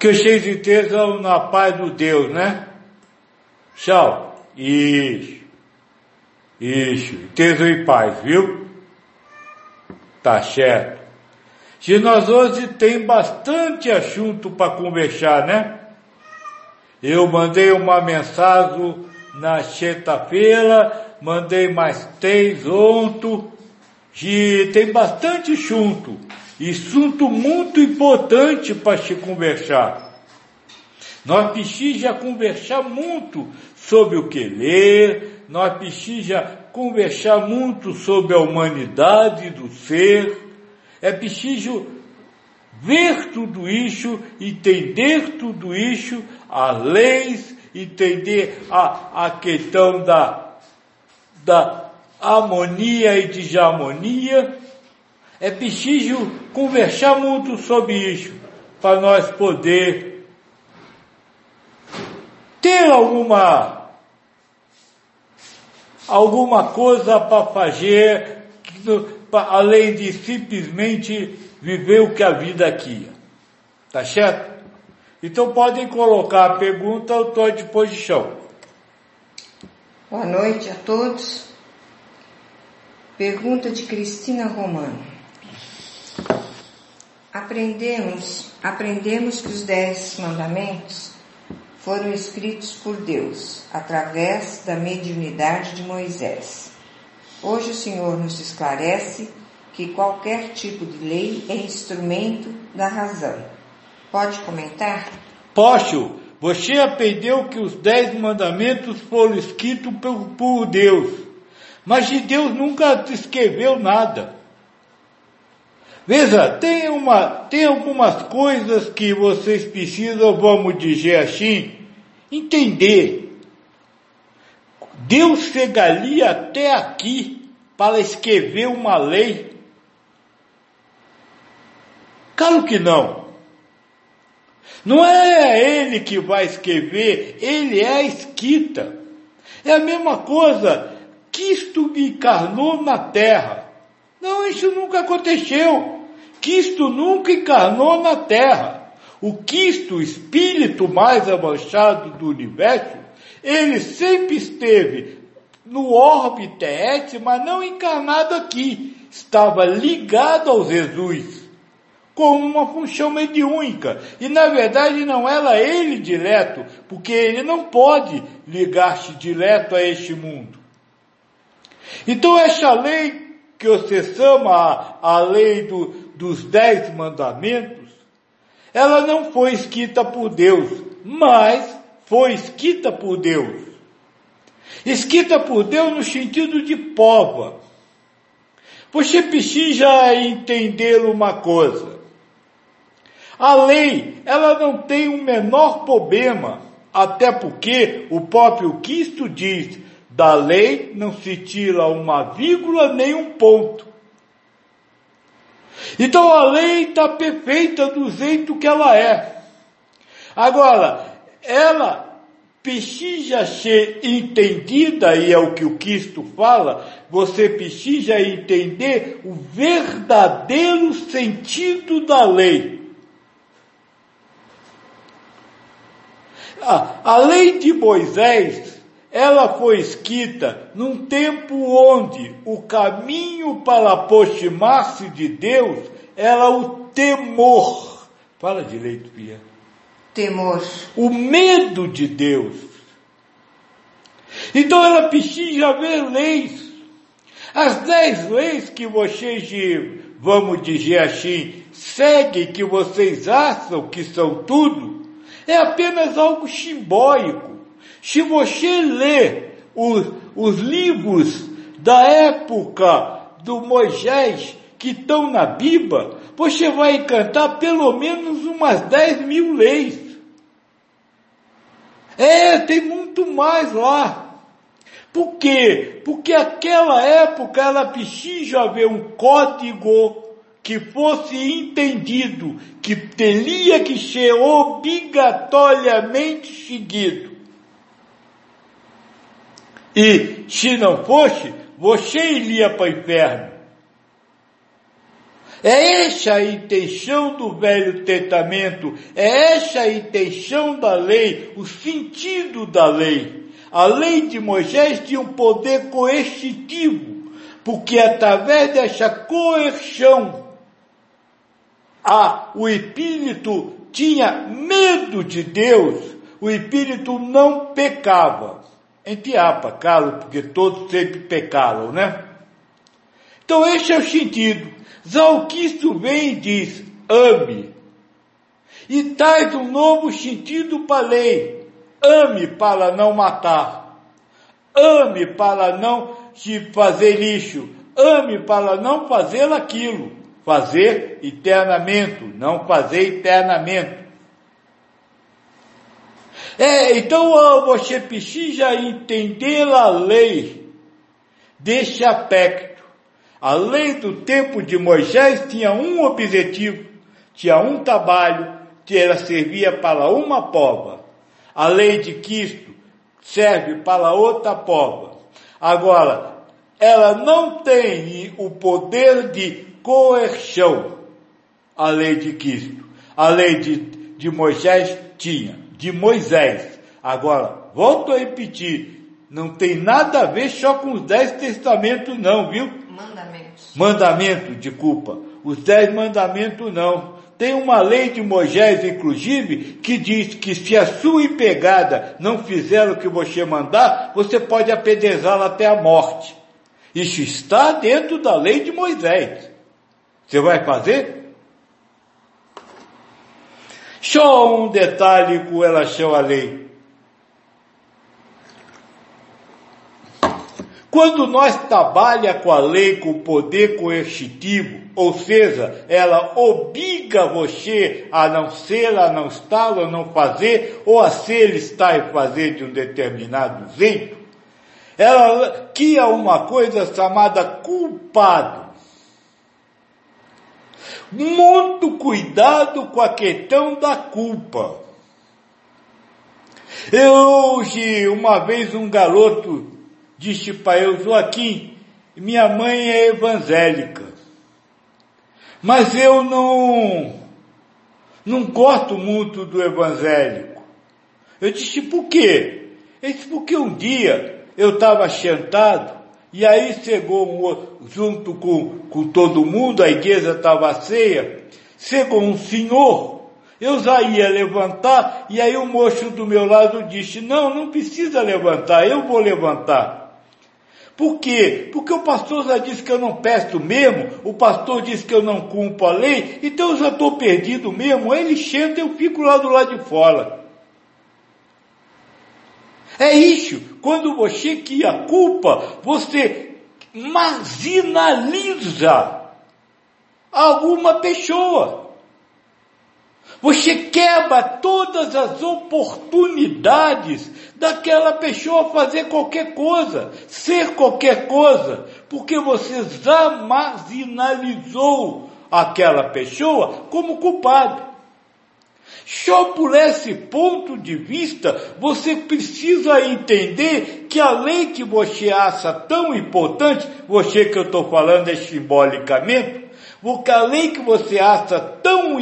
Que vocês estejam na paz do Deus, né? Tchau. Isso. Isso. Estejam em paz, viu? Tá certo. Se nós hoje tem bastante assunto para conversar, né? Eu mandei uma mensagem na sexta-feira, mandei mais três ontem, e tem bastante assunto, e assunto muito importante para se conversar. Nós precisamos conversar muito sobre o que ler, nós precisamos conversar muito sobre a humanidade do ser, é preciso ver tudo isso, entender tudo isso, as leis, entender a, a questão da, da harmonia e desarmonia. É preciso conversar muito sobre isso, para nós poder ter alguma alguma coisa para fazer além de simplesmente viver o que a vida aqui. Tá certo? Então podem colocar a pergunta, eu estou à disposição. Boa noite a todos. Pergunta de Cristina Romano. Aprendemos, aprendemos que os dez mandamentos foram escritos por Deus através da mediunidade de Moisés. Hoje o Senhor nos esclarece que qualquer tipo de lei é instrumento da razão. Pode comentar? Posso. Você aprendeu que os dez mandamentos foram escritos por, por Deus, mas de Deus nunca escreveu nada. Veja, tem, uma, tem algumas coisas que vocês precisam, vamos dizer assim, entender. Deus chegaria até aqui para escrever uma lei? Claro que não. Não é ele que vai escrever, ele é a escrita. É a mesma coisa, Cristo encarnou na terra. Não, isso nunca aconteceu. Cristo nunca encarnou na terra. O Cristo, o espírito mais avançado do universo, ele sempre esteve no orbe terrestre, mas não encarnado aqui. Estava ligado ao Jesus, com uma função mediúnica. E na verdade não era ele direto, porque ele não pode ligar-se direto a este mundo. Então essa lei que você chama a, a lei do, dos dez mandamentos, ela não foi escrita por Deus, mas foi escrita por Deus. Escrita por Deus no sentido de prova. Você precisa entender uma coisa. A lei, ela não tem o menor problema, até porque o próprio Cristo diz, da lei não se tira uma vírgula nem um ponto. Então a lei está perfeita do jeito que ela é. Agora, ela precisa ser entendida, e é o que o Cristo fala, você precisa entender o verdadeiro sentido da lei. A, a lei de Moisés, ela foi escrita num tempo onde o caminho para aproximar-se de Deus era o temor. Fala direito, Pia temor. O medo de Deus. Então ela precisa haver leis. As dez leis que vocês, vamos dizer assim, seguem, que vocês acham que são tudo, é apenas algo simbólico. Se você lê os, os livros da época do Moisés que estão na Bíblia, você vai encantar pelo menos umas 10 mil leis. É, tem muito mais lá. Por quê? Porque aquela época ela precisa haver um código que fosse entendido, que teria que ser obrigatoriamente seguido. E se não fosse, você iria para o inferno. É esta a intenção do Velho Testamento, é esta a intenção da lei, o sentido da lei. A lei de Moisés tinha um poder coercitivo, porque através dessa coerção, a, o espírito tinha medo de Deus, o espírito não pecava. Entre apa, calo, porque todos sempre pecaram, né? Então esse é o sentido. Zalquisto vem e diz, ame. E traz um novo sentido para a lei. Ame para não matar. Ame para não te fazer lixo. Ame para não fazer aquilo. Fazer eternamente, não fazer eternamente. É, então você precisa entender a lei deste aspecto. A lei do tempo de Moisés tinha um objetivo, tinha um trabalho, que ela servia para uma pova. A lei de Cristo serve para outra pova. Agora, ela não tem o poder de coerção. A lei de Cristo. A lei de, de Moisés tinha de Moisés. Agora, volto a repetir, não tem nada a ver só com os dez testamentos não, viu? Mandamentos. Mandamento, de culpa. Os dez mandamentos não. Tem uma lei de Moisés, inclusive, que diz que se a sua empregada não fizer o que você mandar, você pode apedrezá-la até a morte. Isso está dentro da lei de Moisés. Você vai fazer? Só um detalhe com relação à lei. Quando nós trabalha com a lei com poder coercitivo, ou seja, ela obriga você a não ser, a não estar, a não fazer, ou a ser, estar e fazer de um determinado jeito, ela cria uma coisa chamada culpado. Muito cuidado com a questão da culpa. Eu hoje, uma vez um garoto disse para eu, Joaquim, minha mãe é evangélica, mas eu não, não gosto muito do evangélico. Eu disse, por quê? Ele disse, porque um dia eu estava sentado e aí chegou um, junto com, com todo mundo, a igreja estava cheia, chegou um senhor, eu já ia levantar, e aí o moço do meu lado disse, não, não precisa levantar, eu vou levantar. Por quê? Porque o pastor já disse que eu não peço mesmo, o pastor disse que eu não cumpro a lei, então eu já estou perdido mesmo, ele e eu fico lá do lado de fora. É isso. Quando você cria culpa, você marginaliza alguma pessoa. Você quebra todas as oportunidades daquela pessoa fazer qualquer coisa, ser qualquer coisa, porque você marginalizou aquela pessoa como culpado. Só por esse ponto de vista, você precisa entender que a lei que você acha tão importante, você que eu estou falando é simbolicamente, porque a lei que você acha tão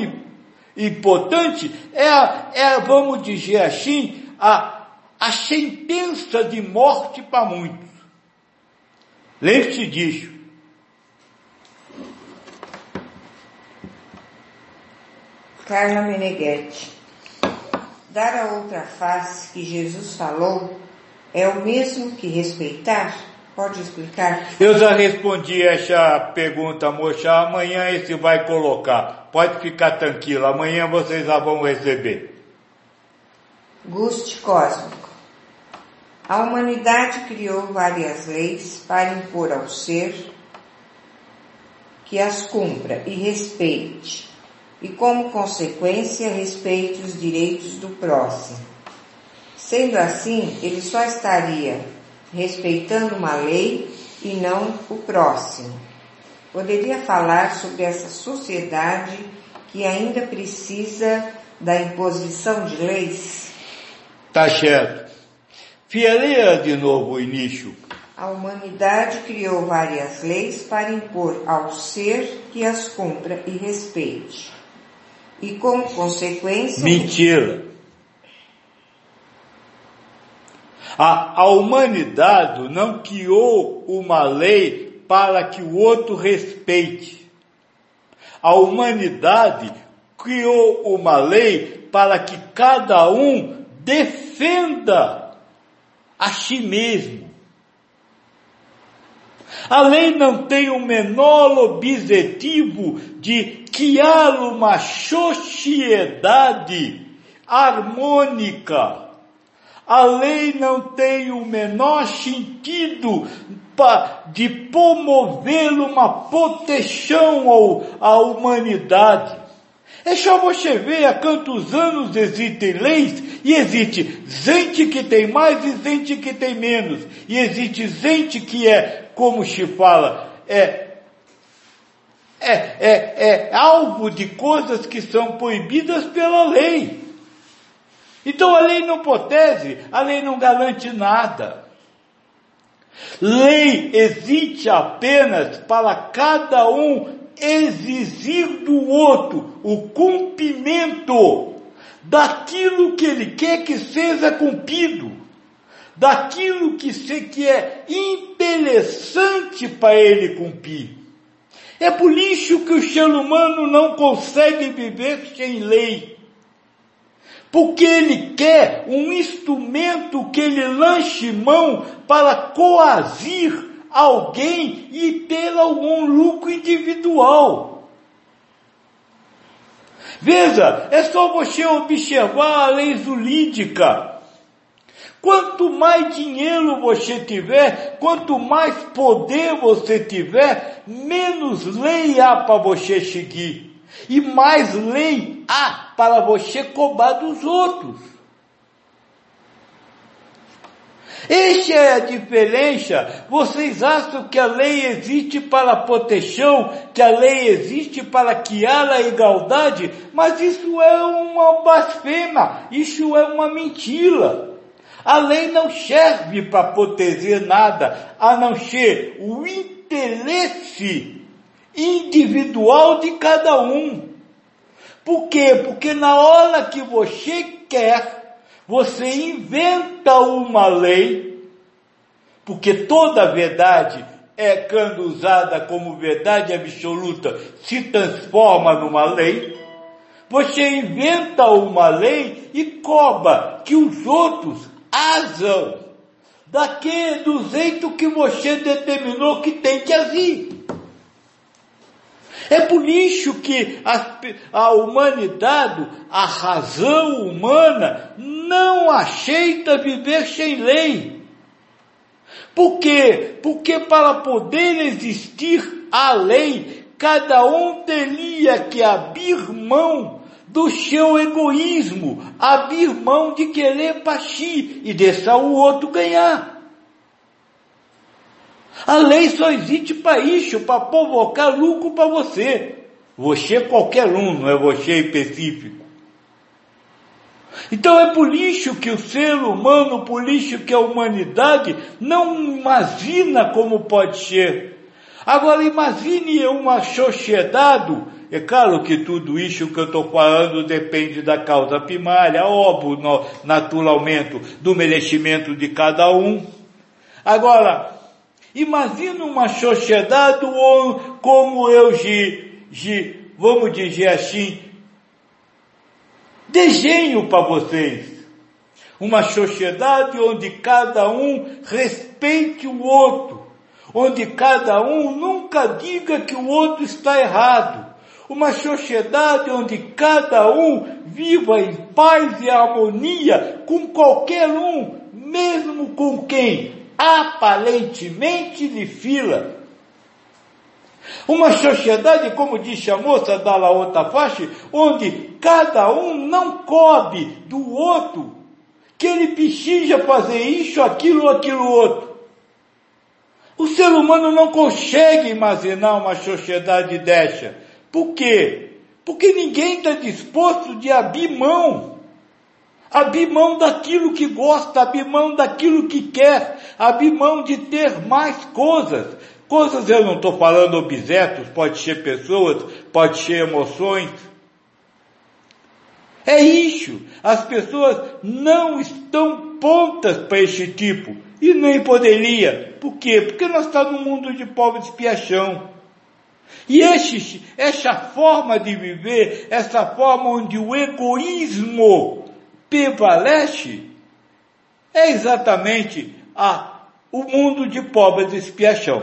importante é, é vamos dizer assim, a, a sentença de morte para muitos. Lembre-se disso. Carla Meneghetti. Dar a outra face que Jesus falou é o mesmo que respeitar? Pode explicar? Eu já respondi essa pergunta, moça. Amanhã esse vai colocar. Pode ficar tranquilo. Amanhã vocês já vão receber. Guste cósmico. A humanidade criou várias leis para impor ao ser que as cumpra e respeite e, como consequência, respeite os direitos do próximo. Sendo assim, ele só estaria respeitando uma lei e não o próximo. Poderia falar sobre essa sociedade que ainda precisa da imposição de leis? Tá certo. Fieleira de novo o início. A humanidade criou várias leis para impor ao ser que as cumpra e respeite. E como consequência. Mentira! A, a humanidade não criou uma lei para que o outro respeite. A humanidade criou uma lei para que cada um defenda a si mesmo. A lei não tem o menor objetivo de criar uma sociedade harmônica. A lei não tem o menor sentido de promover uma proteção à humanidade. É só você ver há quantos anos existem leis e existe gente que tem mais e gente que tem menos. E existe gente que é, como se fala, é é, é, é alvo de coisas que são proibidas pela lei. Então a lei não protege, a lei não garante nada. Lei existe apenas para cada um exigir do outro o cumprimento daquilo que ele quer que seja cumprido, daquilo que, se, que é interessante para ele cumprir. É por isso que o ser humano não consegue viver sem lei. Porque ele quer um instrumento que ele lanche mão para coagir alguém e ter algum lucro individual. Veja, é só você observar a lei zulídica. Quanto mais dinheiro você tiver, quanto mais poder você tiver, menos lei há para você seguir. E mais lei há para você cobrar dos outros. Esta é a diferença. Vocês acham que a lei existe para proteção, que a lei existe para criar a igualdade, mas isso é uma blasfema, isso é uma mentira. A lei não serve para proteger nada, a não ser o interesse individual de cada um. Por quê? Porque na hora que você quer você inventa uma lei, porque toda verdade é quando usada como verdade absoluta se transforma numa lei. Você inventa uma lei e cobra que os outros asam daquele do jeito que você determinou que tem que agir. É por isso que a, a humanidade, a razão humana, não aceita viver sem lei. Por quê? Porque para poder existir a lei, cada um teria que abrir mão do seu egoísmo, abrir mão de querer para si e deixar o outro ganhar. A lei só existe para isso, para provocar lucro para você. Você é qualquer um, não é você específico. Então é por isso que o ser humano, por isso que a humanidade não imagina como pode ser. Agora imagine uma sociedade, é claro que tudo isso que eu estou falando depende da causa primária, óbvio, naturalmente, do merecimento de cada um. Agora, Imagina uma sociedade como eu, vamos dizer assim, desenho para vocês. Uma sociedade onde cada um respeite o outro, onde cada um nunca diga que o outro está errado. Uma sociedade onde cada um viva em paz e harmonia com qualquer um, mesmo com quem aparentemente de fila. Uma sociedade, como disse a moça da outra face, onde cada um não cobre do outro, que ele precisa fazer isso, aquilo, aquilo outro. O ser humano não consegue imaginar uma sociedade dessa. Por quê? Porque ninguém está disposto de abrir mão abrir mão daquilo que gosta, abrir mão daquilo que quer, abrir mão de ter mais coisas. Coisas eu não estou falando objetos, pode ser pessoas, pode ser emoções. É isso. As pessoas não estão prontas para esse tipo. E nem poderia. Por quê? Porque nós estamos no mundo de pobre expiação. E esse, essa forma de viver, essa forma onde o egoísmo prevalece, é exatamente a, o mundo de pobres expiação.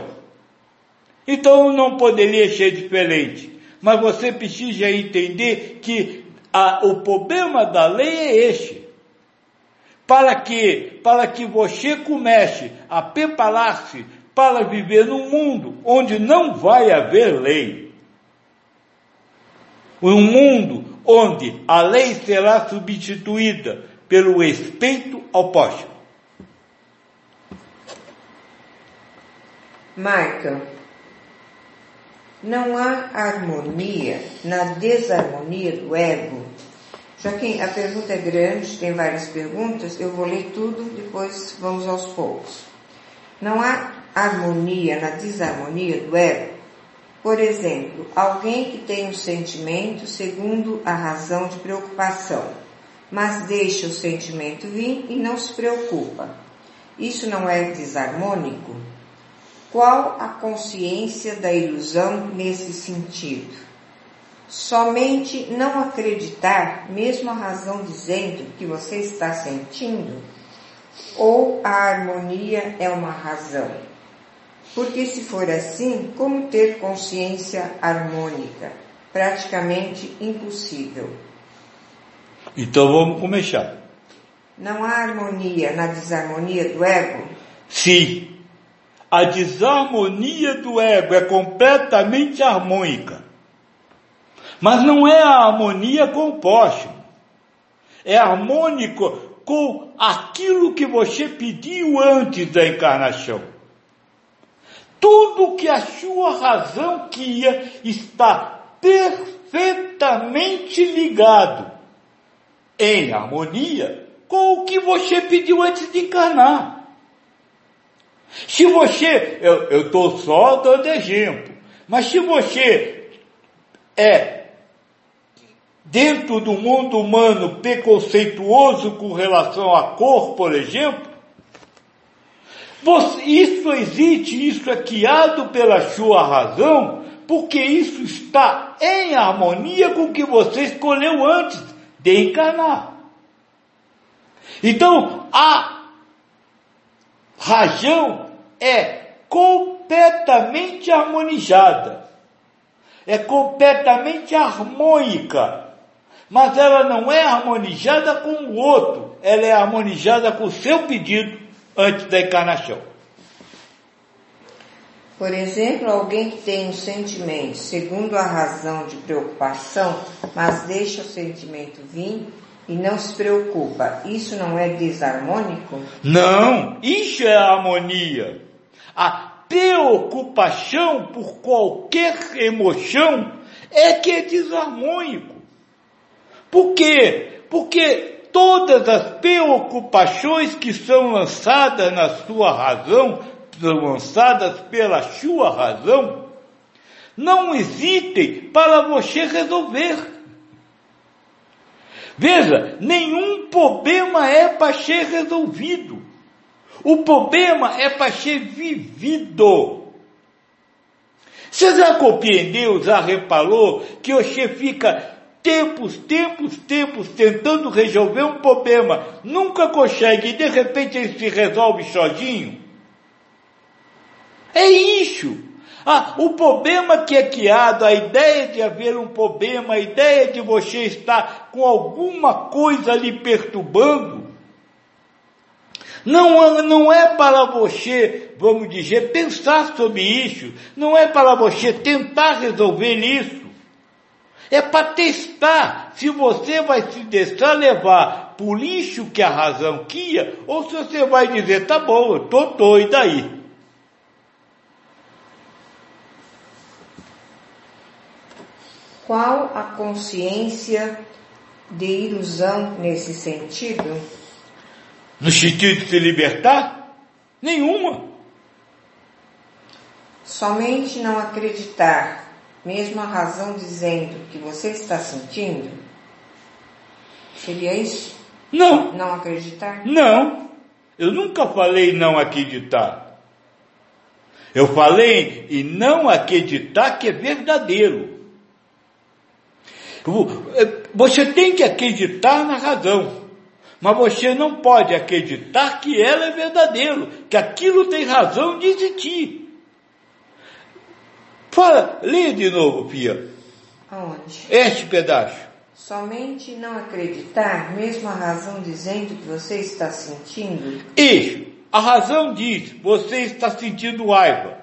Então não poderia ser diferente. Mas você precisa entender que a, o problema da lei é este. Para que, para que você comece a preparar-se para viver num mundo onde não vai haver lei. Um mundo onde a lei será substituída pelo respeito ao próximo. Marca, não há harmonia na desarmonia do ego? Que a pergunta é grande, tem várias perguntas, eu vou ler tudo, depois vamos aos poucos. Não há harmonia na desarmonia do ego? Por exemplo, alguém que tem um sentimento segundo a razão de preocupação, mas deixa o sentimento vir e não se preocupa. Isso não é desarmônico? Qual a consciência da ilusão nesse sentido? Somente não acreditar, mesmo a razão dizendo que você está sentindo? Ou a harmonia é uma razão? Porque se for assim, como ter consciência harmônica? Praticamente impossível. Então vamos começar. Não há harmonia na desarmonia do ego? Sim. A desarmonia do ego é completamente harmônica. Mas não é a harmonia com o próximo. É harmônico com aquilo que você pediu antes da encarnação tudo que a sua razão queria está perfeitamente ligado em harmonia com o que você pediu antes de encarnar. Se você, eu estou só dando exemplo, mas se você é dentro do mundo humano preconceituoso com relação à cor, por exemplo, isso existe, isso é criado pela sua razão, porque isso está em harmonia com o que você escolheu antes de encarnar. Então, a razão é completamente harmonizada, é completamente harmônica, mas ela não é harmonizada com o outro, ela é harmonizada com o seu pedido antes da encarnação. Por exemplo, alguém que tem um sentimento segundo a razão de preocupação, mas deixa o sentimento vir e não se preocupa, isso não é desarmônico? Não, isso é harmonia. A preocupação por qualquer emoção é que é desarmônico. Por quê? Porque todas as preocupações que são lançadas na sua razão, são lançadas pela sua razão, não existem para você resolver. Veja, nenhum problema é para ser resolvido. O problema é para ser vivido. Você já compreendeu, já reparou que você fica tempos, tempos, tempos tentando resolver um problema, nunca consegue e de repente ele se resolve sozinho? É isso. Ah, o problema que é criado, a ideia de haver um problema, a ideia de você estar com alguma coisa lhe perturbando, não, não é para você, vamos dizer, pensar sobre isso, não é para você tentar resolver isso. É para testar se você vai se deixar levar por lixo que a razão quia, ou se você vai dizer, tá bom, eu tô doido aí. Qual a consciência de ilusão nesse sentido? No sentido de se libertar? Nenhuma. Somente não acreditar, mesmo a razão dizendo que você está sentindo? Seria isso? Não. Não acreditar? Não. Eu nunca falei não acreditar. Eu falei em não acreditar que é verdadeiro. Você tem que acreditar na razão, mas você não pode acreditar que ela é verdadeiro, que aquilo tem razão de existir. Fala, leia de novo, Pia. Aonde? Este pedaço. Somente não acreditar, mesmo a razão dizendo que você está sentindo? Isso. A razão diz, você está sentindo raiva.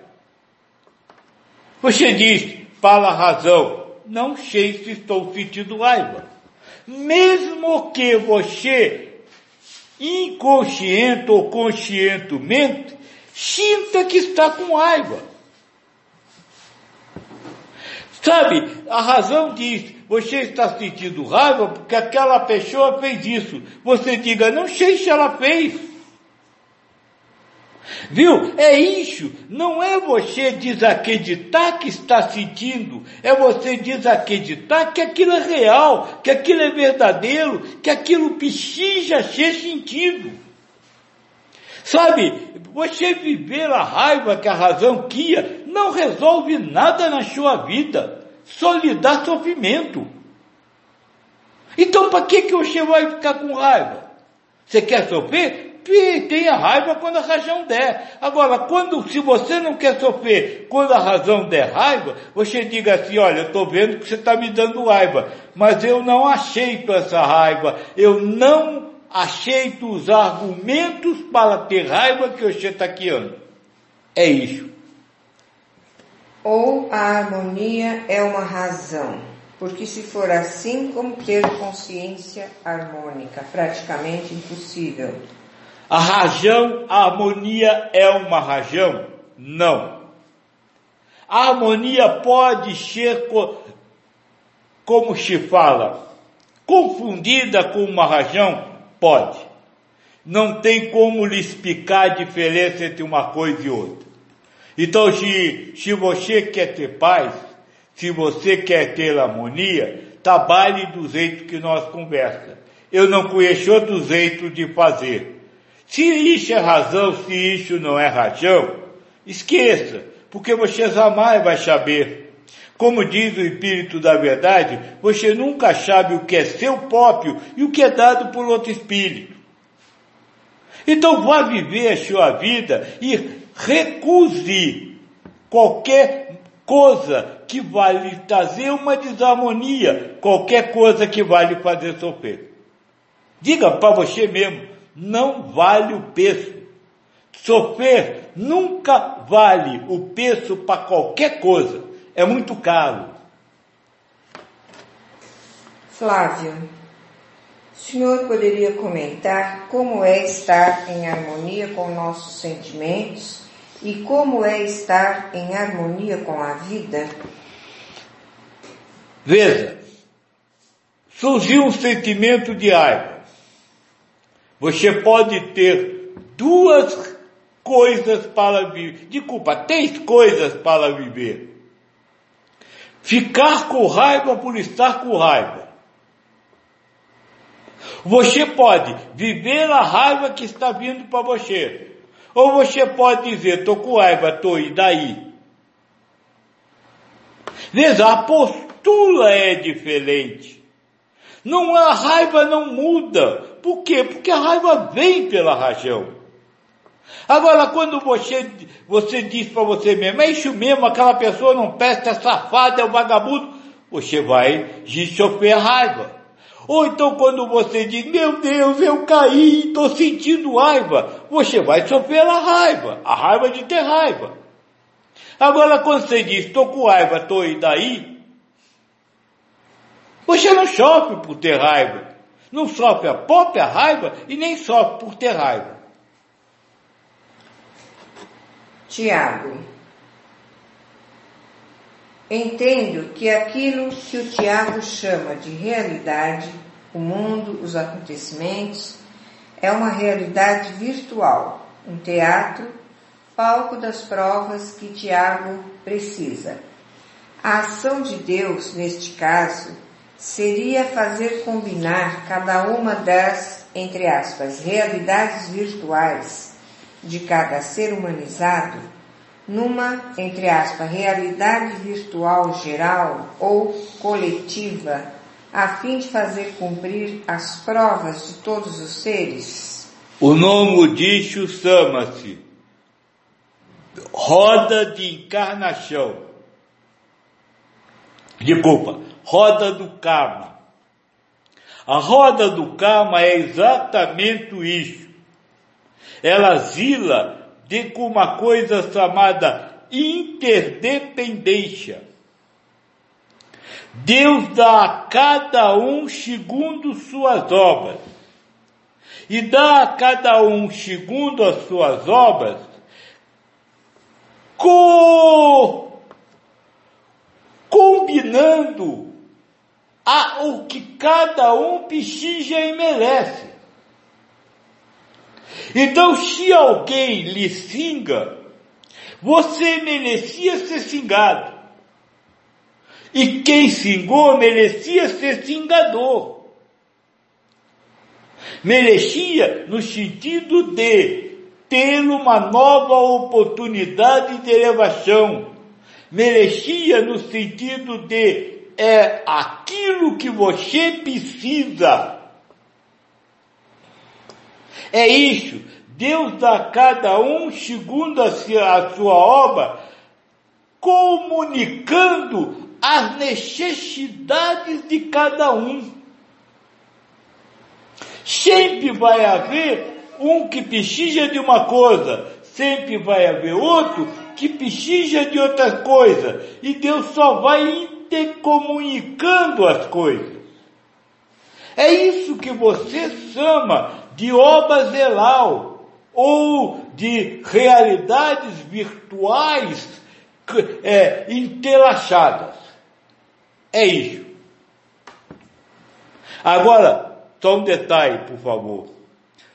Você diz, fala a razão, não sei se estou sentindo raiva. Mesmo que você, inconsciente ou conscientemente, sinta que está com raiva. Sabe, a razão diz, você está sentindo raiva porque aquela pessoa fez isso. Você diga, não sei se ela fez. Viu? É isso. Não é você desacreditar que está sentindo. É você desacreditar que aquilo é real, que aquilo é verdadeiro, que aquilo precisa ser sentido. Sabe, você viver a raiva que a razão cria não resolve nada na sua vida. Só lhe dá sofrimento. Então para que, que você vai ficar com raiva? Você quer sofrer? tenha raiva quando a razão der. Agora, quando, se você não quer sofrer quando a razão der raiva, você diga assim, olha, eu estou vendo que você está me dando raiva, mas eu não aceito essa raiva, eu não aceito os argumentos para ter raiva que você está criando. É isso. Ou a harmonia é uma razão, porque se for assim, como ter consciência harmônica? Praticamente impossível. A rajão, a harmonia é uma rajão? Não. A harmonia pode ser, como se fala, confundida com uma rajão? Pode. Não tem como lhe explicar a diferença entre uma coisa e outra. Então, se, se você quer ter paz, se você quer ter harmonia, trabalhe do jeito que nós conversa. Eu não conheço outro jeito de fazer. Se isso é razão, se isso não é razão, esqueça, porque você jamais vai saber. Como diz o Espírito da Verdade, você nunca sabe o que é seu próprio e o que é dado por outro Espírito. Então vá viver a sua vida e recuse qualquer coisa que vai lhe trazer uma desarmonia, qualquer coisa que vai lhe fazer sofrer. Diga para você mesmo, não vale o preço. Sofrer nunca vale o preço para qualquer coisa. É muito caro. Flávio, o senhor poderia comentar como é estar em harmonia com nossos sentimentos e como é estar em harmonia com a vida? Veja, surgiu um sentimento de raiva. Você pode ter duas coisas para viver, desculpa, três coisas para viver. Ficar com raiva por estar com raiva. Você pode viver a raiva que está vindo para você. Ou você pode dizer, estou com raiva, estou e daí? Veja, a postura é diferente. Não, a raiva não muda. Por quê? Porque a raiva vem pela rajão. Agora, quando você, você diz para você mesmo, é isso mesmo, aquela pessoa não presta, é safada, é um vagabundo, você vai sofrer raiva. Ou então quando você diz, meu Deus, eu caí, estou sentindo raiva, você vai sofrer a raiva, a raiva de ter raiva. Agora quando você diz, estou com raiva, estou e daí, você não sofre por ter raiva não sofre a própria raiva e nem sofre por ter raiva. Tiago, entendo que aquilo que o Tiago chama de realidade o mundo, os acontecimentos, é uma realidade virtual, um teatro, palco das provas que Tiago precisa. A ação de Deus, neste caso, seria fazer combinar cada uma das, entre aspas, realidades virtuais de cada ser humanizado numa, entre aspas, realidade virtual geral ou coletiva, a fim de fazer cumprir as provas de todos os seres? O nome disso chama-se roda de encarnação. Desculpa, roda do karma. A roda do karma é exatamente isso. Ela zila de uma coisa chamada interdependência. Deus dá a cada um segundo suas obras. E dá a cada um segundo as suas obras co combinando a, o que cada um precisa e merece. Então, se alguém lhe singa, você merecia ser singado. E quem singou merecia ser singador. Merecia no sentido de ter uma nova oportunidade de elevação. Merecia no sentido de é aquilo que você precisa é isso. Deus dá a cada um segundo a sua obra, comunicando as necessidades de cada um. Sempre vai haver um que precisa de uma coisa, sempre vai haver outro que precisa de outra coisa, e Deus só vai intercomunicando as coisas. É isso que você chama de obra zelal ou de realidades virtuais é, entrelaçadas. É isso. Agora, só um detalhe, por favor.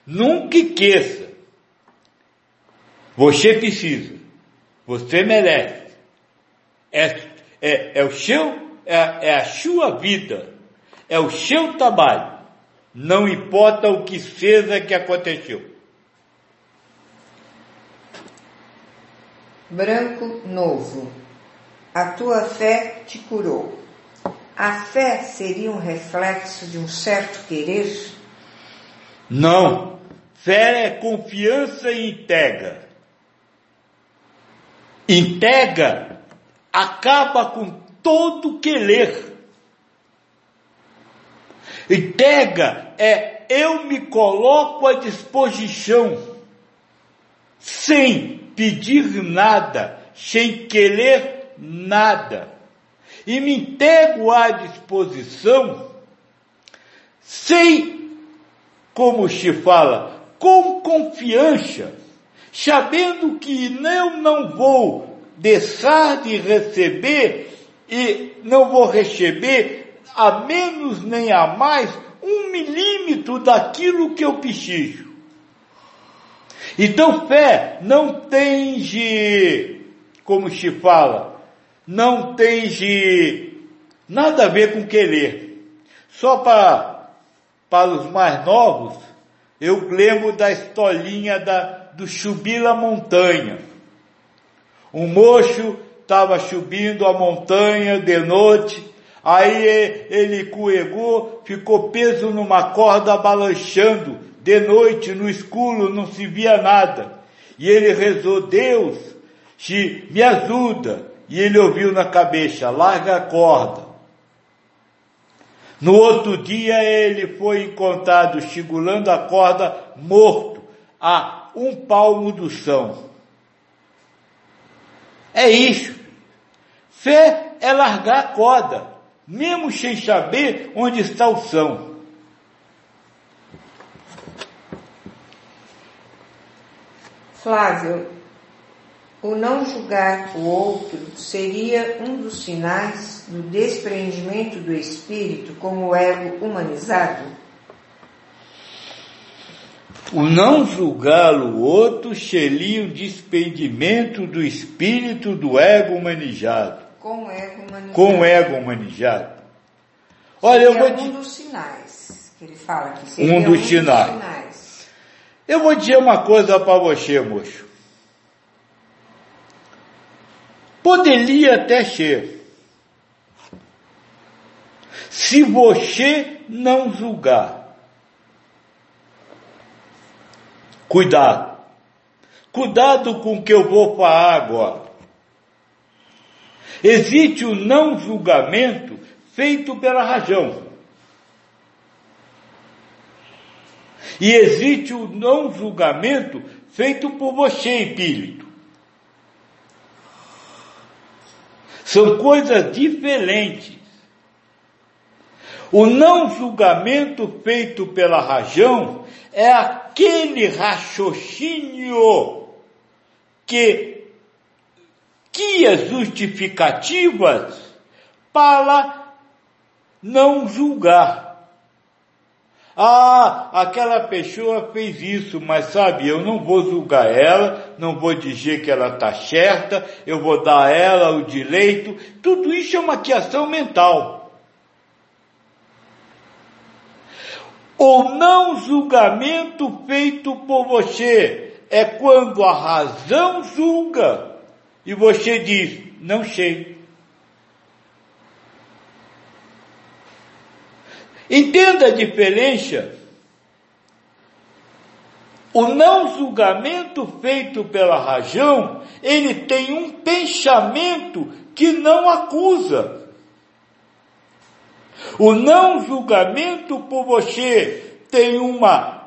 Nunca esqueça. Você precisa. Você merece. É, é, é o seu, é, é a sua vida. É o seu trabalho. Não importa o que seja que aconteceu. Branco novo. A tua fé te curou. A fé seria um reflexo de um certo querer? Não. Fé é confiança e integra. Integra acaba com todo querer. Entrega é eu me coloco à disposição, sem pedir nada, sem querer nada, e me entrego à disposição, sem, como se fala, com confiança, sabendo que eu não vou deixar de receber e não vou receber a menos nem a mais um milímetro daquilo que eu preciso. Então fé não tem de, como se fala, não tem de nada a ver com querer. Só para, para os mais novos, eu lembro da historinha da, do subir a montanha. Um moço estava subindo a montanha de noite Aí ele coegou, ficou preso numa corda balançando, de noite, no escuro, não se via nada. E ele rezou, Deus, se me ajuda. E ele ouviu na cabeça, larga a corda. No outro dia ele foi encontrado segurando a corda, morto, a um palmo do chão. É isso. Fé é largar a corda mesmo sem saber onde está o são. Flávio, O não julgar o outro seria um dos sinais do despreendimento do espírito como ego humanizado? O não julgá-lo o outro seria o despedimento do espírito do ego humanizado. Com ego humanizado. Com ego humanizado. Olha, eu vou um dos sinais que ele fala aqui. Seria Um dos sinais. Eu vou dizer uma coisa para você, moço. Poderia até ser. Se você não julgar. Cuidado. Cuidado com o que eu vou falar agora. Existe o não julgamento feito pela razão. E existe o não julgamento feito por você, espírito. São coisas diferentes. O não julgamento feito pela razão é aquele raciocínio que cria justificativas para não julgar. Ah, aquela pessoa fez isso, mas sabe, eu não vou julgar ela, não vou dizer que ela está certa, eu vou dar a ela o direito. Tudo isso é uma criação mental. O não julgamento feito por você é quando a razão julga e você diz, não sei. Entenda a diferença. O não julgamento feito pela razão, ele tem um pensamento que não acusa. O não julgamento por você tem uma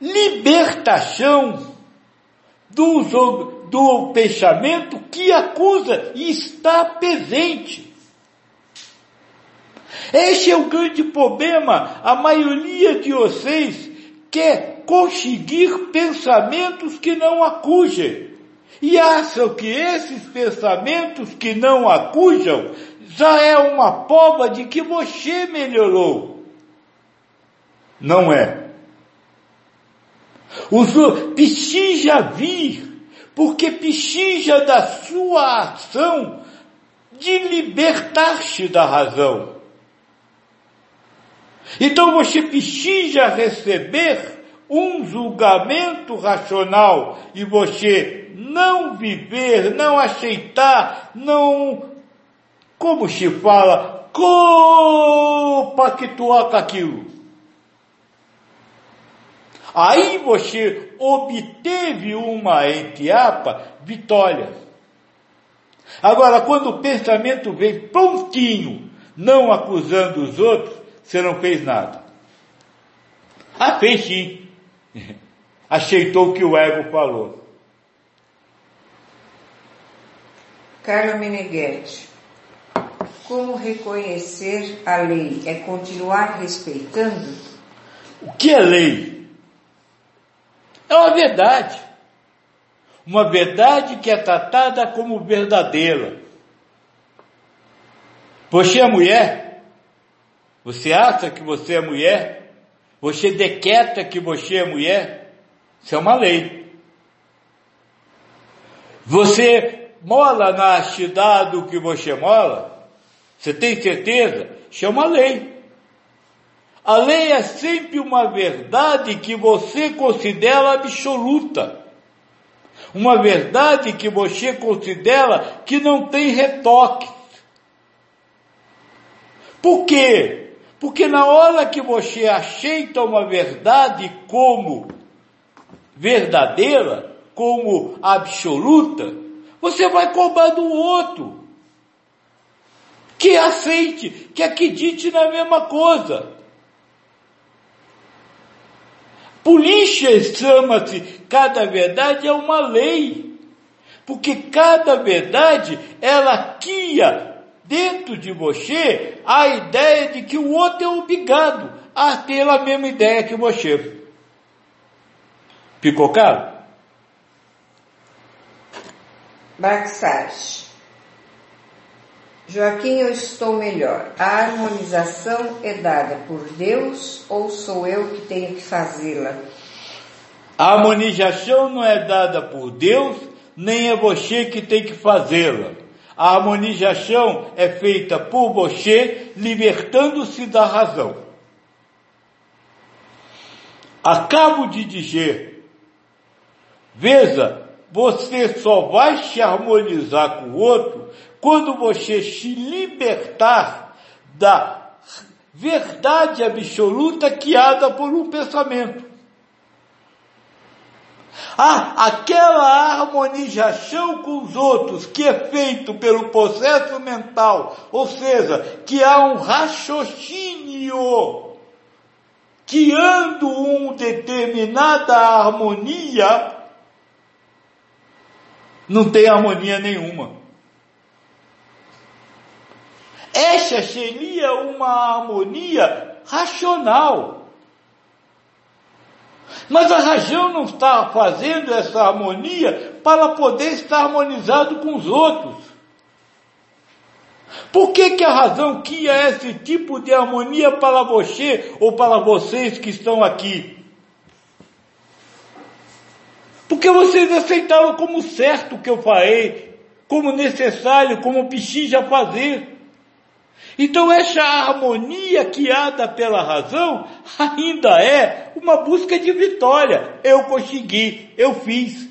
libertação do, do pensamento que acusa e está presente. Este é o grande problema. A maioria de vocês quer conseguir pensamentos que não acusem. E acham que esses pensamentos que não acusam já é uma prova de que você melhorou. Não é. O precisa vir, porque precisa da sua ação de libertar-se da razão. Então você precisa receber um julgamento racional e você não viver, não aceitar, não, como se fala, compactuar com aquilo. Aí você obteve uma entiapa vitória. Agora, quando o pensamento vem prontinho, não acusando os outros, você não fez nada. Ah, fez sim. Aceitou o que o ego falou. Caro Meneghetti, como reconhecer a lei? É continuar respeitando? O que é lei? É uma verdade. Uma verdade que é tratada como verdadeira. Você é mulher? Você acha que você é mulher? Você dequeta que você é mulher? Isso é uma lei. Você mola na cidade que você mola? Você tem certeza? Isso é uma lei. A lei é sempre uma verdade que você considera absoluta. Uma verdade que você considera que não tem retoque. Por quê? Porque na hora que você aceita uma verdade como verdadeira, como absoluta, você vai cobrar do outro. Que aceite, que acredite na mesma coisa. Polícia chama-se cada verdade é uma lei. Porque cada verdade, ela cria dentro de você a ideia de que o outro é obrigado a ter a mesma ideia que você. Ficou claro? Braxage. Joaquim, eu estou melhor. A harmonização é dada por Deus ou sou eu que tenho que fazê-la? A harmonização não é dada por Deus, nem é você que tem que fazê-la. A harmonização é feita por você, libertando-se da razão. Acabo de dizer, veja, você só vai se harmonizar com o outro quando você se libertar da verdade absoluta guiada por um pensamento. Ah, aquela harmonização com os outros que é feito pelo processo mental, ou seja, que há um raciocínio guiando uma determinada harmonia, não tem harmonia nenhuma. Essa seria uma harmonia racional. Mas a razão não está fazendo essa harmonia para poder estar harmonizado com os outros. Por que, que a razão cria esse tipo de harmonia para você ou para vocês que estão aqui? Porque vocês aceitaram como certo o que eu falei, como necessário, como precisa fazer. Então essa harmonia guiada pela razão ainda é uma busca de vitória. Eu consegui, eu fiz.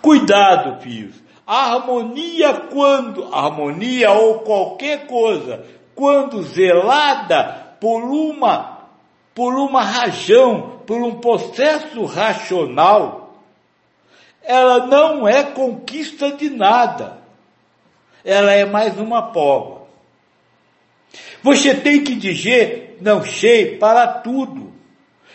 Cuidado, filhos. A harmonia quando, harmonia ou qualquer coisa, quando zelada por uma, por uma razão, por um processo racional, ela não é conquista de nada ela é mais uma prova. Você tem que dizer não sei para tudo.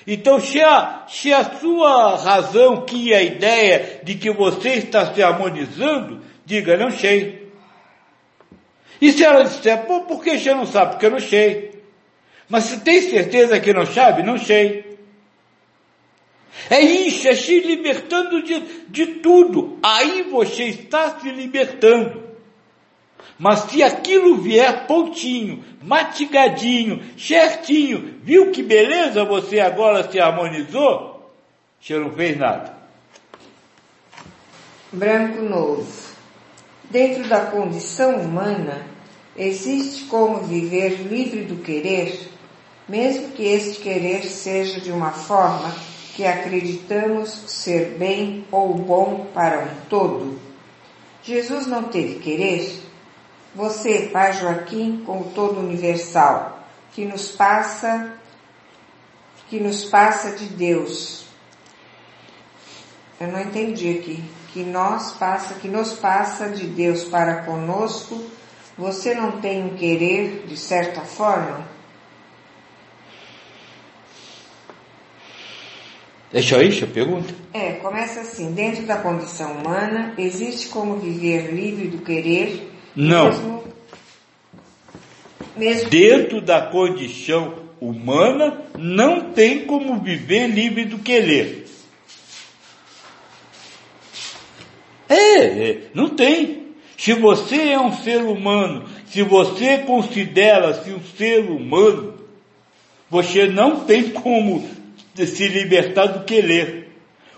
Então, se a, se a sua razão, que é a ideia de que você está se harmonizando, diga não sei. E se ela disser, Pô, por que você não sabe? Porque eu não sei. Mas se tem certeza que não sabe, não sei. É isso, é se libertando de, de tudo. Aí você está se libertando. Mas se aquilo vier pontinho, matigadinho, certinho, viu que beleza você agora se harmonizou? Você não fez nada. Branco novo. Dentro da condição humana, existe como viver livre do querer, mesmo que este querer seja de uma forma que acreditamos ser bem ou bom para um todo. Jesus não teve querer, você, Pai Joaquim, como todo universal, que nos passa, que nos passa de Deus. Eu não entendi aqui. Que nós passa, que nos passa de Deus para conosco. Você não tem um querer de certa forma? Deixa isso a pergunta? É, começa assim. Dentro da condição humana, existe como viver livre do querer não. Mesmo, mesmo Dentro da condição humana, não tem como viver livre do querer. É, é, não tem. Se você é um ser humano, se você considera-se um ser humano, você não tem como se libertar do querer.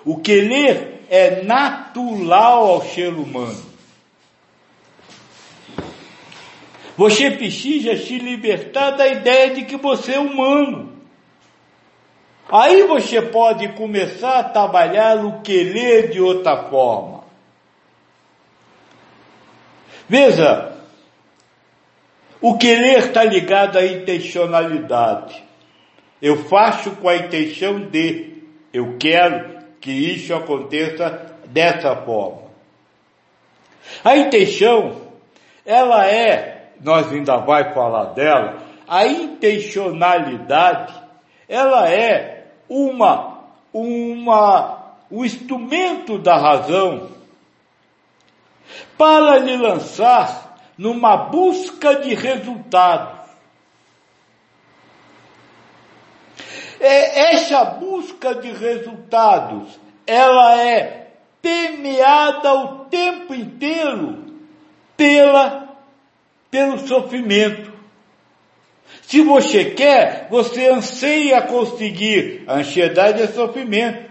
O querer é natural ao ser humano. Você precisa se libertar da ideia de que você é humano. Aí você pode começar a trabalhar o querer de outra forma. Veja, o querer está ligado à intencionalidade. Eu faço com a intenção de, eu quero que isso aconteça dessa forma. A intenção, ela é nós ainda vai falar dela, a intencionalidade, ela é uma, uma, o instrumento da razão para lhe lançar numa busca de resultados. É, essa busca de resultados ela é permeada o tempo inteiro pela, pelo sofrimento. Se você quer, você anseia conseguir. A ansiedade é sofrimento.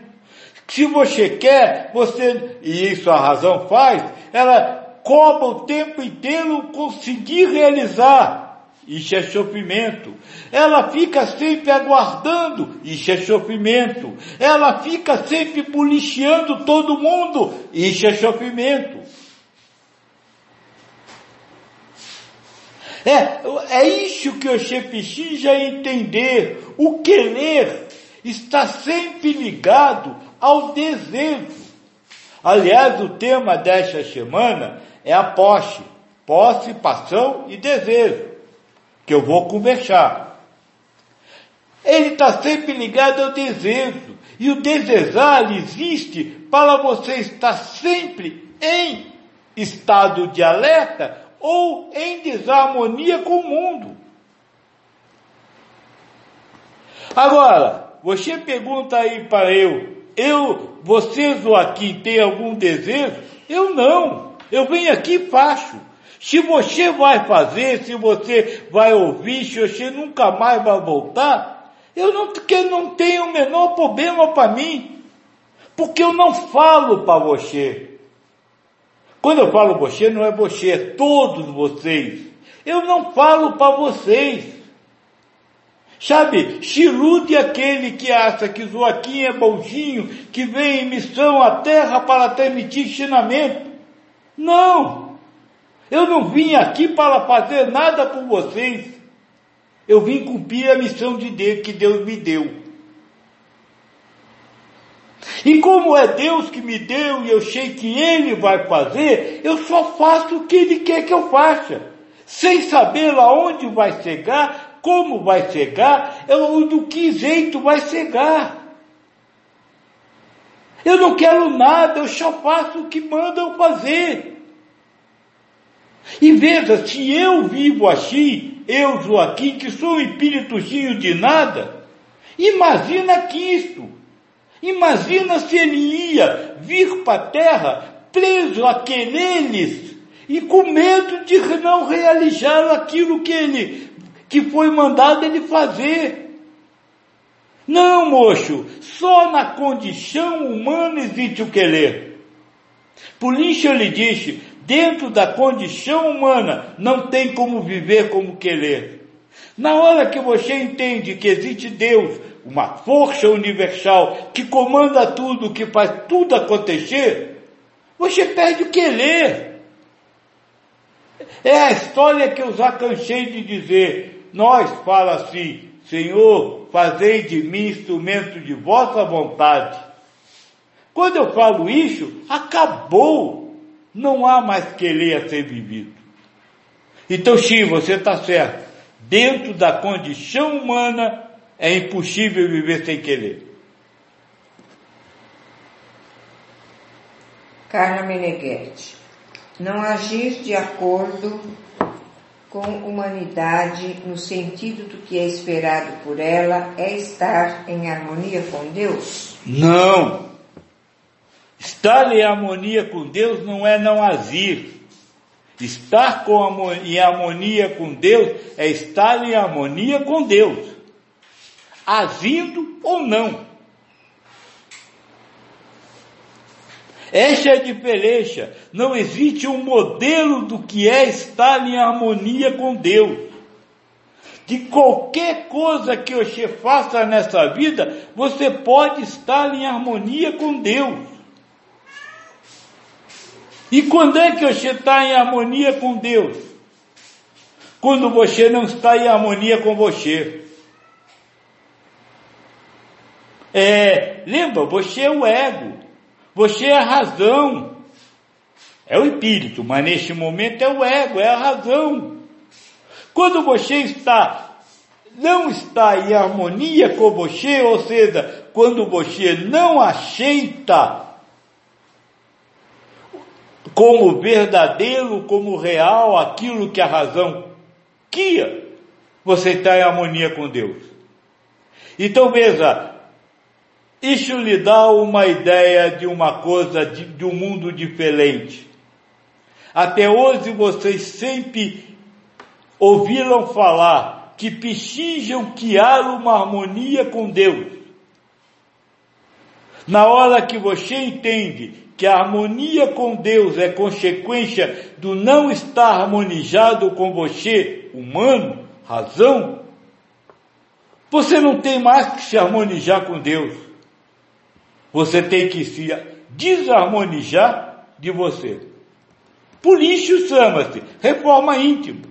Se você quer, você, e isso a razão faz, ela cobra o tempo inteiro conseguir realizar. Isso é sofrimento. Ela fica sempre aguardando. Isso é sofrimento. Ela fica sempre policiando todo mundo. Isso é sofrimento. É, é isso que você precisa entender. O querer está sempre ligado ao desejo. Aliás, o tema desta semana é a posse. Posse, paixão e desejo. Que eu vou conversar. Ele está sempre ligado ao desejo. E o desejar existe para você estar sempre em estado de alerta ou em desarmonia com o mundo. Agora, você pergunta aí para eu, eu, vocês aqui tem algum desejo? Eu não. Eu venho aqui e faço. Se você vai fazer, se você vai ouvir, se você nunca mais vai voltar, eu não, que não tenho o menor problema para mim. Porque eu não falo para você. Quando eu falo você, não é você, é todos vocês. Eu não falo para vocês. Sabe, se ilude aquele que acha que Joaquim é bonzinho, que vem em missão à terra para transmitir ensinamento. Não! Eu não vim aqui para fazer nada por vocês. Eu vim cumprir a missão de Deus que Deus me deu. E como é Deus que me deu e eu sei que Ele vai fazer, eu só faço o que Ele quer que eu faça. Sem saber aonde vai chegar, como vai chegar, eu, do que jeito vai chegar. Eu não quero nada, eu só faço o que mandam fazer. E veja, se eu vivo assim, eu, Joaquim, que sou um espíritozinho de nada, imagina isto Imagina se ele ia vir para a terra preso àqueles e com medo de não realizar aquilo que ele que foi mandado ele fazer. Não, moço, só na condição humana existe o querer. Por isso ele disse, dentro da condição humana não tem como viver como querer. Na hora que você entende que existe Deus, uma força universal que comanda tudo, que faz tudo acontecer, você perde o querer. É a história que eu já cansei de dizer. Nós fala assim, Senhor, fazei de mim instrumento de vossa vontade. Quando eu falo isso, acabou. Não há mais querer a ser vivido. Então, sim, você está certo. Dentro da condição humana, é impossível viver sem querer. Carla Meneghetti. Não agir de acordo com humanidade no sentido do que é esperado por ela é estar em harmonia com Deus? Não. Estar em harmonia com Deus não é não agir. Estar com, em harmonia com Deus é estar em harmonia com Deus agindo ou não. Essa é a diferença. Não existe um modelo do que é estar em harmonia com Deus. De qualquer coisa que você faça nessa vida, você pode estar em harmonia com Deus. E quando é que você está em harmonia com Deus? Quando você não está em harmonia com você. É, lembra, você é o ego, você é a razão, é o espírito, mas neste momento é o ego, é a razão. Quando você está, não está em harmonia com você, ou seja, quando você não aceita como verdadeiro, como real, aquilo que a razão quer, você está em harmonia com Deus. Então veja, Isso lhe dá uma ideia de uma coisa, de, de um mundo diferente. Até hoje vocês sempre ouviram falar que precisam criar uma harmonia com Deus. Na hora que você entende que a harmonia com Deus é consequência do não estar harmonizado com você, humano, razão, você não tem mais que se harmonizar com Deus. Você tem que se desarmonizar de você. Isso chama-se reforma íntima.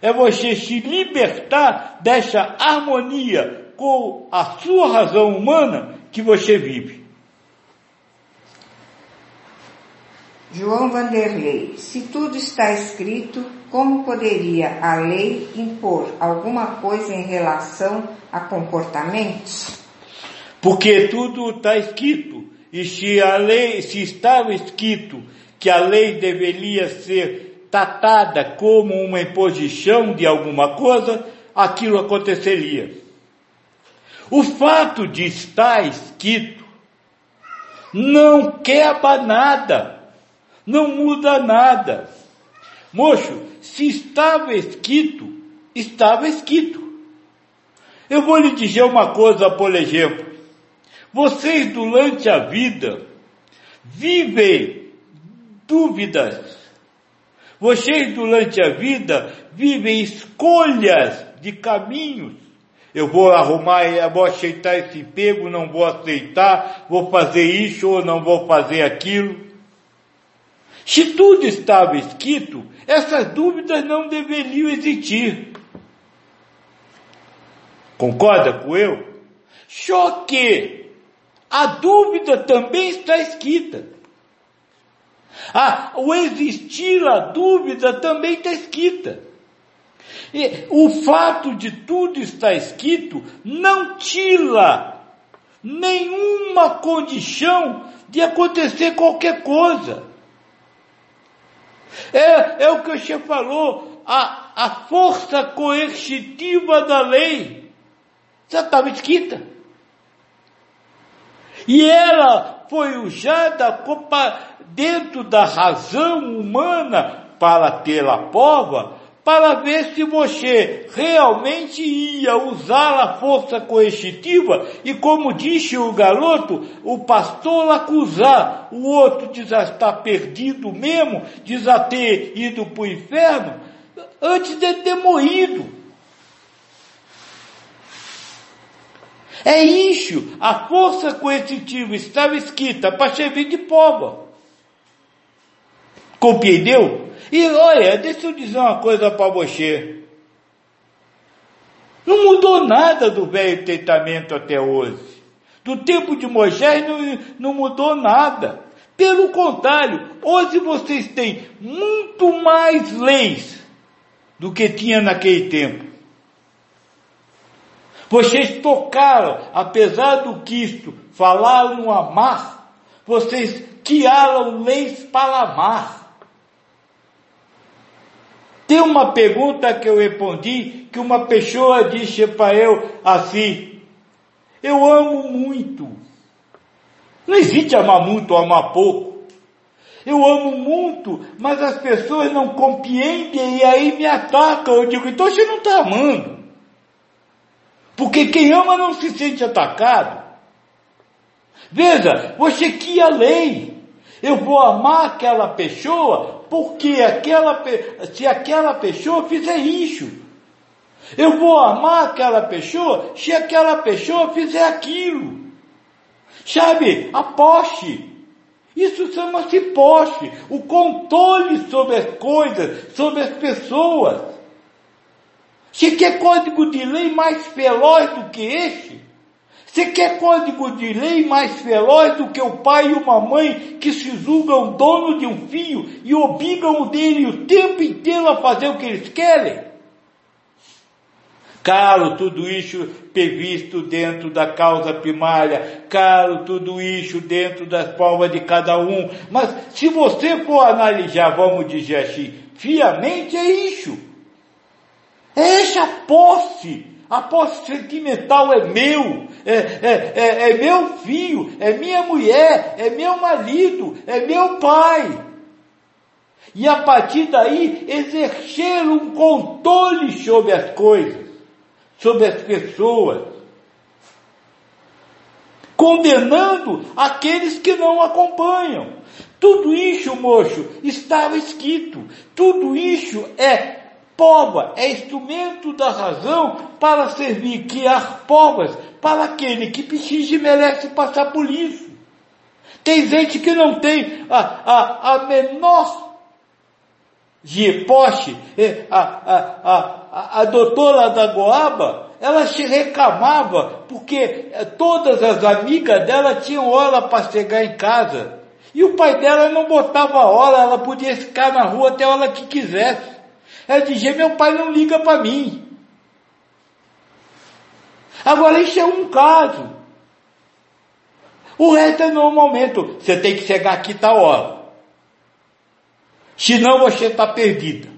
É você se libertar dessa harmonia com a sua razão humana que você vive. João Vanderlei, se tudo está escrito, como poderia a lei impor alguma coisa em relação a comportamentos? Porque tudo está escrito. E se a lei, se estava escrito que a lei deveria ser tratada como uma imposição de alguma coisa, aquilo aconteceria. O fato de estar escrito não quebra nada, não muda nada. Moço, se estava escrito, estava escrito. Eu vou lhe dizer uma coisa, por exemplo. Vocês durante a vida vivem dúvidas. Vocês durante a vida vivem escolhas de caminhos. Eu vou arrumar, vou aceitar esse emprego, não vou aceitar, vou fazer isso ou não vou fazer aquilo. Se tudo estava escrito, essas dúvidas não deveriam existir. Concorda com eu? Só que a dúvida também está escrita. Ah, o existir a dúvida também está escrita. E o fato de tudo estar escrito não tira nenhuma condição de acontecer qualquer coisa. É, é o que o chefe falou, a, a força coercitiva da lei já estava escrita. E ela foi usada dentro da razão humana para tê-la prova, para ver se você realmente ia usar a força coercitiva e como disse o garoto, o pastor acusar o outro de já estar perdido mesmo, de já ter ido para o inferno, antes de ter morrido. É isso, a força coercitiva estava escrita para servir de prova. Compreendeu? E olha, deixa eu dizer uma coisa para você. Não mudou nada do Velho Testamento até hoje. Do tempo de Moisés não, não mudou nada. Pelo contrário, hoje vocês têm muito mais leis do que tinha naquele tempo. Vocês tocaram, apesar do Cristo falar no amar, vocês criaram leis para amar. Tem uma pergunta que eu respondi, que uma pessoa disse para eu assim, eu amo muito. Não existe amar muito ou amar pouco. Eu amo muito, mas as pessoas não compreendem e aí me atacam. Eu digo, então você não está amando. Porque quem ama não se sente atacado. Veja, você cria lei. Eu vou amar aquela pessoa porque aquela, se aquela pessoa fizer isso. Eu vou amar aquela pessoa se aquela pessoa fizer aquilo. Sabe, a poste. Isso chama-se poste. O controle sobre as coisas, sobre as pessoas. Se quer código de lei mais veloz do que esse? Você quer código de lei mais veloz do que o pai e uma mãe que se julgam dono de um filho e obrigam o dele o tempo inteiro a fazer o que eles querem? Caro tudo isso previsto dentro da causa primária, caro tudo isso dentro das palmas de cada um. Mas se você for analisar, vamos dizer assim, fiamente é isso. Essa posse A posse sentimental é meu, é, é, é, é meu filho, é minha mulher, é meu marido, é meu pai. E a partir daí exercer um controle sobre as coisas, sobre as pessoas, condenando aqueles que não acompanham. Tudo isso, moço, estava escrito. Tudo isso é Pova é instrumento da razão para servir criar provas para aquele que precisa e merece passar por isso. Tem gente que não tem a, a, a menor de poste, é, a, a, a, a doutora da Goaba, ela se reclamava porque é, todas as amigas dela tinham hora para chegar em casa. E o pai dela não botava hora, ela podia ficar na rua até a hora que quisesse. Ela dizia, meu pai não liga para mim. Agora isso é um caso. O resto é no momento. Você tem que chegar aqui tal hora. Senão você está perdida.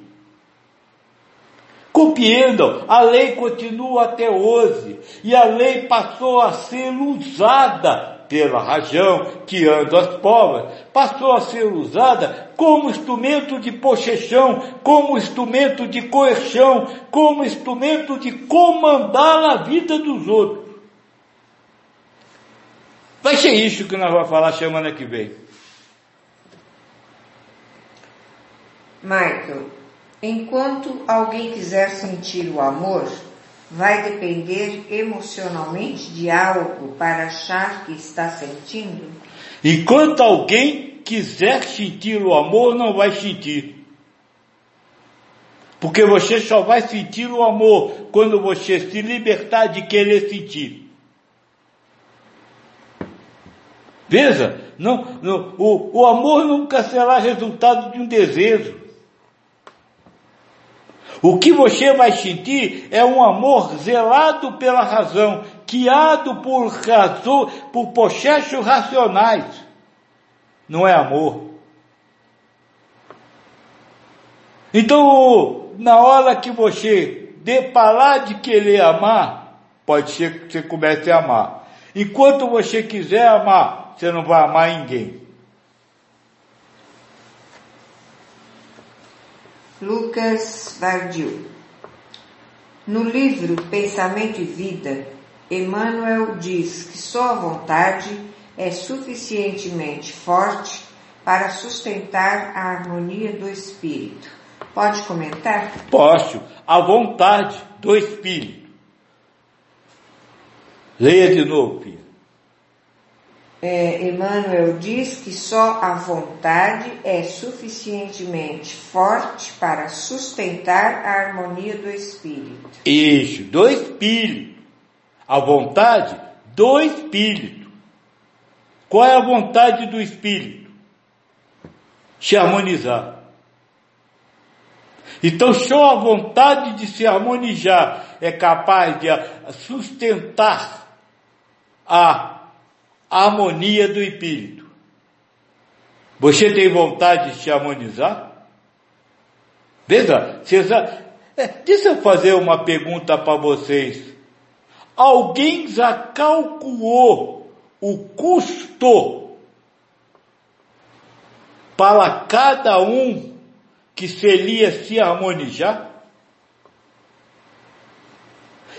Compreendam, a lei continua até hoje. E a lei passou a ser usada pela rajão que anda as povas, passou a ser usada como instrumento de possessão, como instrumento de coerção, como instrumento de comandar a vida dos outros. Vai ser isso que nós vamos falar semana que vem. Michael, enquanto alguém quiser sentir o amor, vai depender emocionalmente de algo para achar que está sentindo? Enquanto alguém quiser sentir o amor, não vai sentir. Porque você só vai sentir o amor quando você se libertar de querer sentir. Veja, não, não, o, o amor nunca será resultado de um desejo. O que você vai sentir é um amor zelado pela razão, guiado por razão, por processos racionais. Não é amor. Então, na hora que você de parar de querer amar, pode ser que você comece a amar. Enquanto você quiser amar, você não vai amar ninguém. Lucas Vardil. No livro Pensamento e Vida, Emmanuel diz que só a vontade é suficientemente forte para sustentar a harmonia do espírito. Pode comentar? Posso. A vontade do espírito. Leia de novo, filho é, Emmanuel diz que só a vontade é suficientemente forte para sustentar a harmonia do espírito. Isso, do espírito. A vontade do espírito. Qual é a vontade do espírito? Se harmonizar. Então, só a vontade de se harmonizar é capaz de sustentar a harmonia do espírito. Você tem vontade de se harmonizar? Veja, César, deixa eu fazer uma pergunta para vocês. Alguém já calculou o custo para cada um que seria se harmonizar?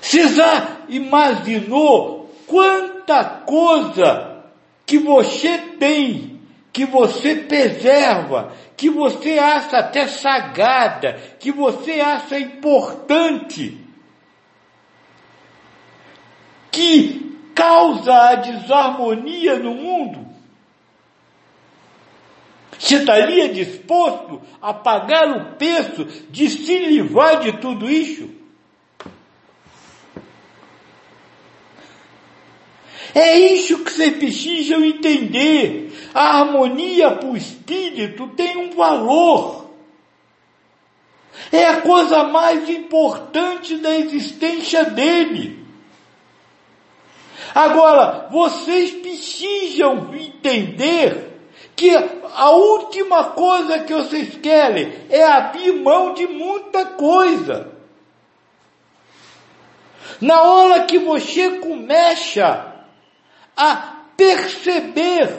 César imaginou quanto quanta coisa que você tem, que você preserva, que você acha até sagrada, que você acha importante, que causa a desarmonia no mundo. Você estaria disposto a pagar o preço de se livrar de tudo isso? É isso que vocês precisam entender. A harmonia para o espírito tem um valor. É a coisa mais importante da existência dele. Agora, vocês precisam entender que a última coisa que vocês querem é abrir mão de muita coisa. Na hora que você começa a perceber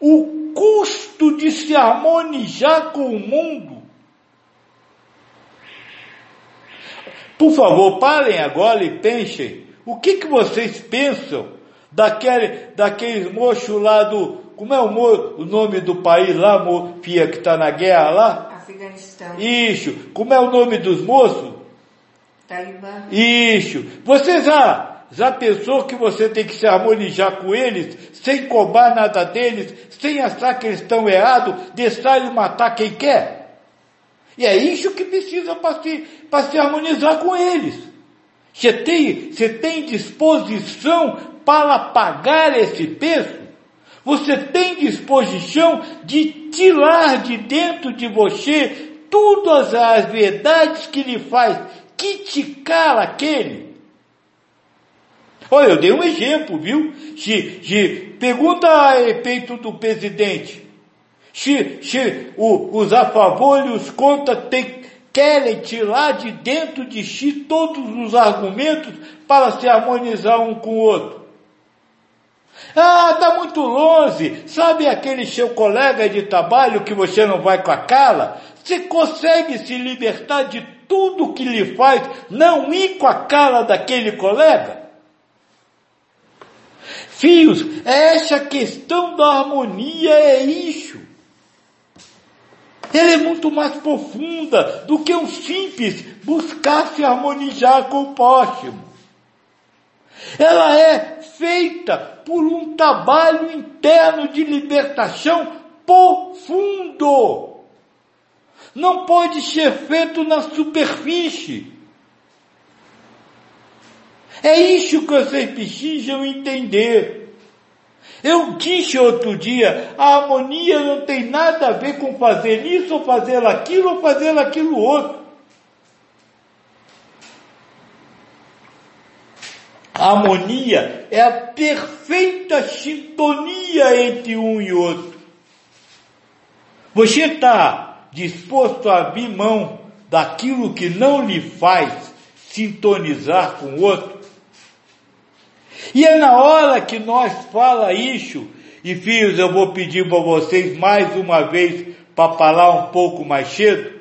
o custo de se harmonizar com o mundo, por favor, parem agora e pensem o que, que vocês pensam daquele, daqueles mochos lá do, como é o, mo, o nome do país lá, mo, Fia, que está na guerra lá? Afeganistão. Isso. Como é o nome dos moços? Talibã. Isso. Você já, já pensou que você tem que se harmonizar com eles, sem cobrar nada deles, sem achar que eles estão errados, deixar eles matar quem quer? E é isso que precisa para se, se harmonizar com eles. Você tem, você tem disposição para pagar esse preço? Você tem disposição de tirar de dentro de você todas as verdades que lhe faz criticar aquele? Olha, eu dei um exemplo, viu? Se, se, pergunta a respeito do presidente. Se, se o, os a favor e os contra tem, querem tirar de dentro de si todos os argumentos para se harmonizar um com o outro. Ah, está muito longe. Sabe aquele seu colega de trabalho que você não vai com a cara? Você consegue se libertar de tudo que lhe faz não ir com a cara daquele colega? Fios, essa questão da harmonia é isso. Ela é muito mais profunda do que um simples buscar se harmonizar com o próximo. Ela é feita por um trabalho interno de libertação profundo. Não pode ser feito na superfície. É isso que vocês precisam entender. Eu disse outro dia, a harmonia não tem nada a ver com fazer isso ou fazer aquilo ou fazer aquilo outro. A harmonia é a perfeita sintonia entre um e outro. Você está disposto a abrir mão daquilo que não lhe faz sintonizar com o outro? E é na hora que nós fala isso, e filhos, eu vou pedir para vocês mais uma vez para falar um pouco mais cedo.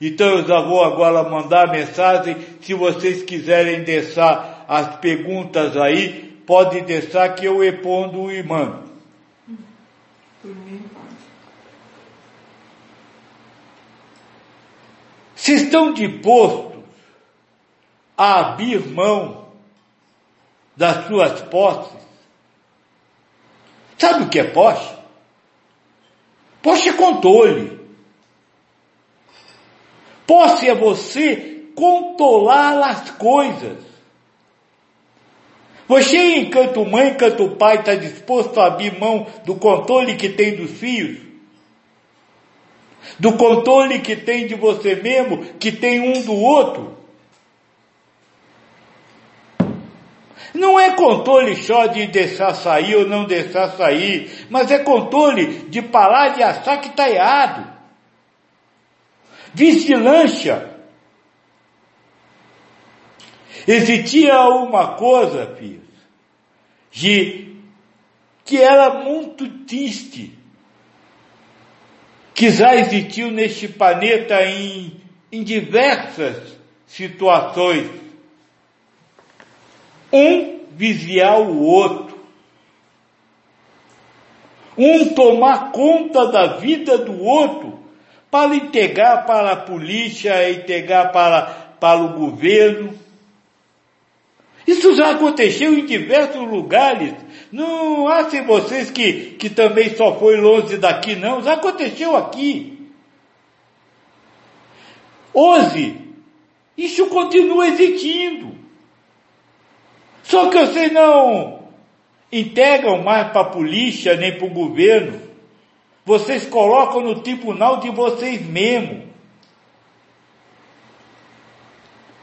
Então eu já vou agora mandar mensagem, se vocês quiserem deixar as perguntas aí, pode deixar que eu respondo e mando. Se estão dispostos a abrir mão das suas posses, sabe o que é posse? Posse é controle. Posse é você controlar as coisas. Você, enquanto mãe, enquanto pai, está disposto a abrir mão do controle que tem dos filhos? Do controle que tem de você mesmo, que tem um do outro? Não é controle só de deixar sair ou não deixar sair, mas é controle de parar de achar que está errado. Vigilância Existia uma coisa, filhos, de, que era muito triste, que já existiu neste planeta em, em diversas situações. Um vigiar o outro. Um tomar conta da vida do outro para entregar para a polícia, entregar para, para o governo. Isso já aconteceu em diversos lugares. Não achem vocês que, que também só foi longe daqui, não. Já aconteceu aqui. Hoje, isso continua existindo. Só que vocês não integram mais para a polícia nem para o governo. Vocês colocam no tribunal de vocês mesmos.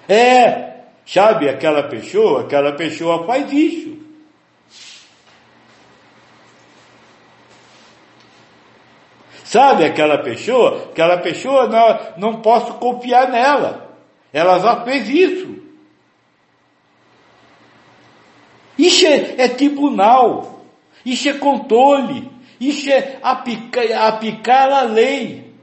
É, Sabe aquela pessoa? Aquela pessoa faz isso. Sabe aquela pessoa? Aquela pessoa não, não posso confiar nela. Ela já fez isso. Isso é, é tribunal, isso é controle, isso é aplicar, aplicar a lei.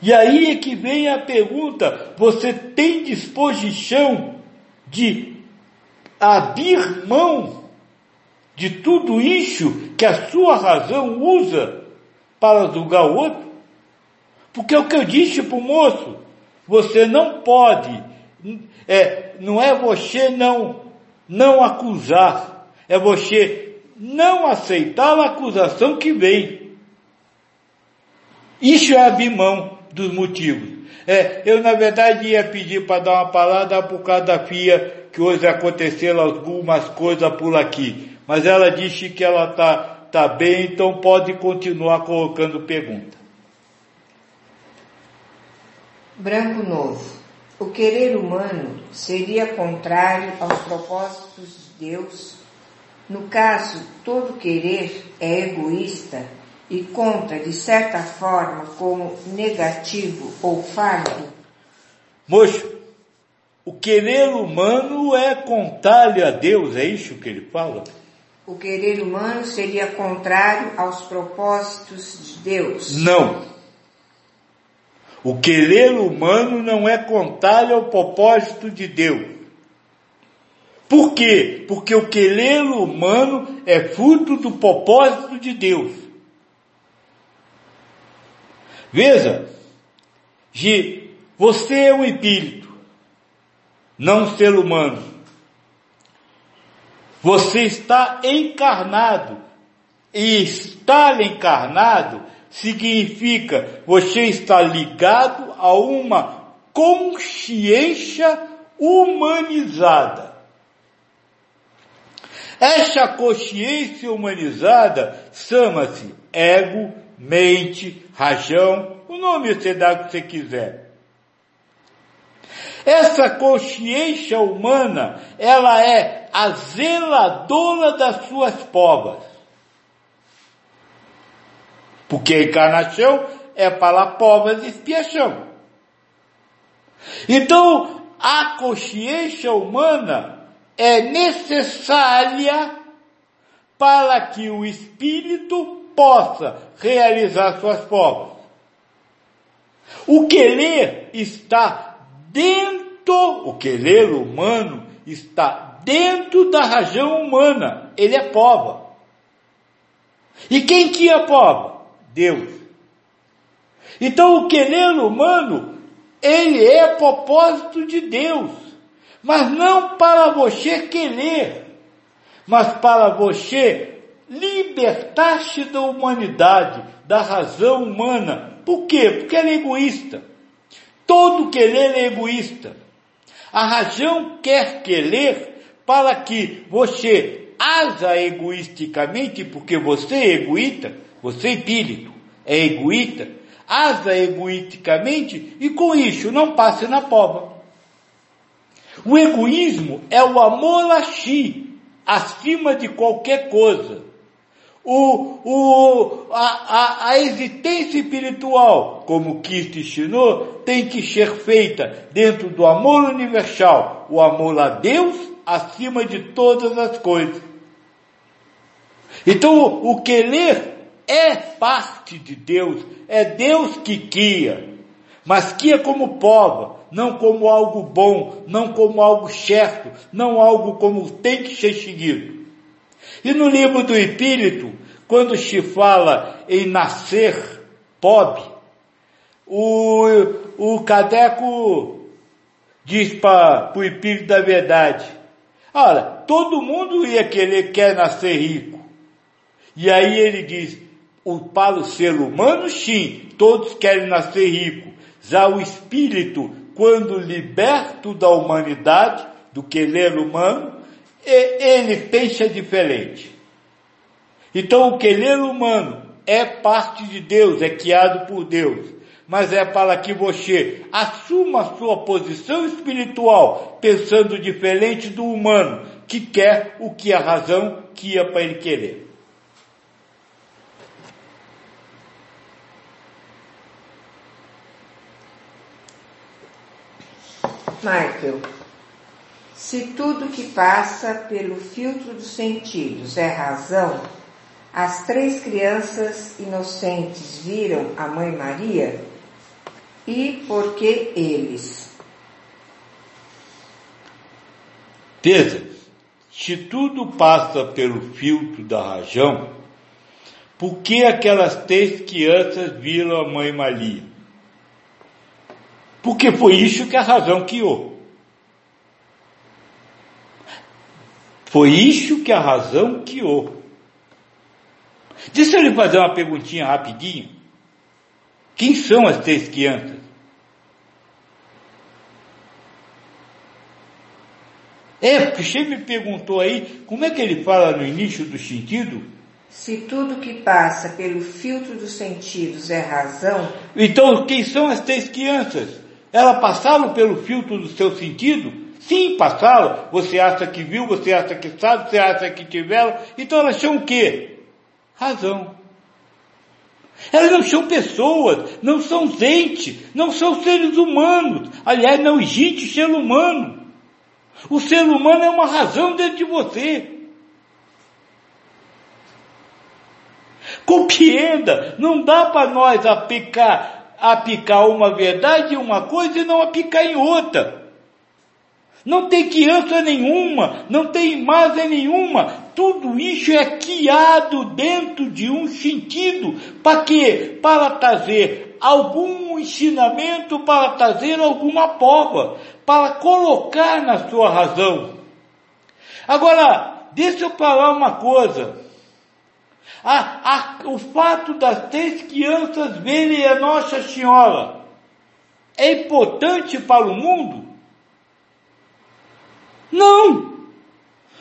E aí é que vem a pergunta: você tem disposição de abrir mão de tudo isso que a sua razão usa para julgar o outro? Porque é o que eu disse para o moço, você não pode, é, não é você não, não acusar, é você não aceitar a acusação que vem. Isso é abrir mão dos motivos. É, eu na verdade ia pedir para dar uma palavra por causa da filha que hoje aconteceram algumas coisas por aqui. Mas ela disse que ela está tá bem, então pode continuar colocando pergunta. Branco Novo. O querer humano seria contrário aos propósitos de Deus? No caso, todo querer é egoísta e conta, de certa forma, como negativo ou falho? Moço, o querer humano é contrário a Deus, é isso que ele fala? O querer humano seria contrário aos propósitos de Deus? Não. O querer humano não é contrário ao propósito de Deus. Por quê? Porque o querer humano é fruto do propósito de Deus. Veja, você é um espírito, não um ser humano. Você está encarnado. E estar encarnado significa você está ligado a uma consciência humanizada. Essa consciência humanizada chama-se ego, mente, rajão, o nome você dá que você quiser. Essa consciência humana, ela é a zeladora das suas povas. Porque encarnação é para povas de expiação. Então, a consciência humana é necessária para que o espírito possa realizar suas provas. O querer está dentro, o querer humano está dentro da razão humana. Ele é prova. E quem que é prova? Deus. Então o querer humano, ele é propósito de Deus. Mas não para você querer, mas para você libertar-se da humanidade, da razão humana. Por quê? Porque ela é egoísta. Todo querer é egoísta. A razão quer querer para que você asa egoisticamente, porque você é egoísta, você espírito, é egoísta, asa egoisticamente e com isso não passe na prova. O egoísmo é o amor a si, acima de qualquer coisa o, o, a, a, a existência espiritual, como Cristo ensinou, tem que ser feita dentro do amor universal, o amor a Deus acima de todas as coisas. Então, o querer é parte de Deus, é Deus que guia, mas guia como prova, não como algo bom, não como algo certo, não algo como tem que ser seguido. E no livro do Espírito, quando se fala em nascer pobre, o, o Cadeco diz para o Espírito da Verdade, olha, todo mundo ia querer, quer nascer rico. E aí ele diz, o, para o ser humano sim, todos querem nascer rico. Já o Espírito, quando liberto da humanidade, do querer humano, ele pensa diferente. Então o querer humano é parte de Deus, é criado por Deus, mas é para que você assuma a sua posição espiritual, pensando diferente do humano, que quer o que a razão quer para ele querer. Michael, Se tudo que passa pelo filtro dos sentidos é razão, as três crianças inocentes viram a Mãe Maria? E por que eles? Terça, se tudo passa pelo filtro da razão, por que aquelas três crianças viram a Mãe Maria? Porque foi isso que a razão criou. Foi isso que a razão criou. Deixa eu lhe fazer uma perguntinha rapidinho. Quem são as três crianças? É, porque você me perguntou aí, como é que ele fala no início do sentido? Se tudo que passa pelo filtro dos sentidos é razão. Então, quem são as três crianças? Elas passaram pelo filtro do seu sentido? Sim, passaram. Você acha que viu, você acha que sabe, você acha que tiveram. Então elas são o quê? Razão. Elas não são pessoas, não são gente, não são seres humanos. Aliás, não existe ser humano. O ser humano é uma razão dentro de você. Compreenda, não dá para nós aplicar apicar uma verdade em uma coisa e não apicar em outra. Não tem criança nenhuma, não tem imagem nenhuma. Tudo isso é criado dentro de um sentido. Para quê? Para trazer algum ensinamento, para trazer alguma prova, para colocar na sua razão. Agora, deixa eu falar uma coisa. A, a, o fato das três crianças verem a Nossa Senhora é importante para o mundo? Não!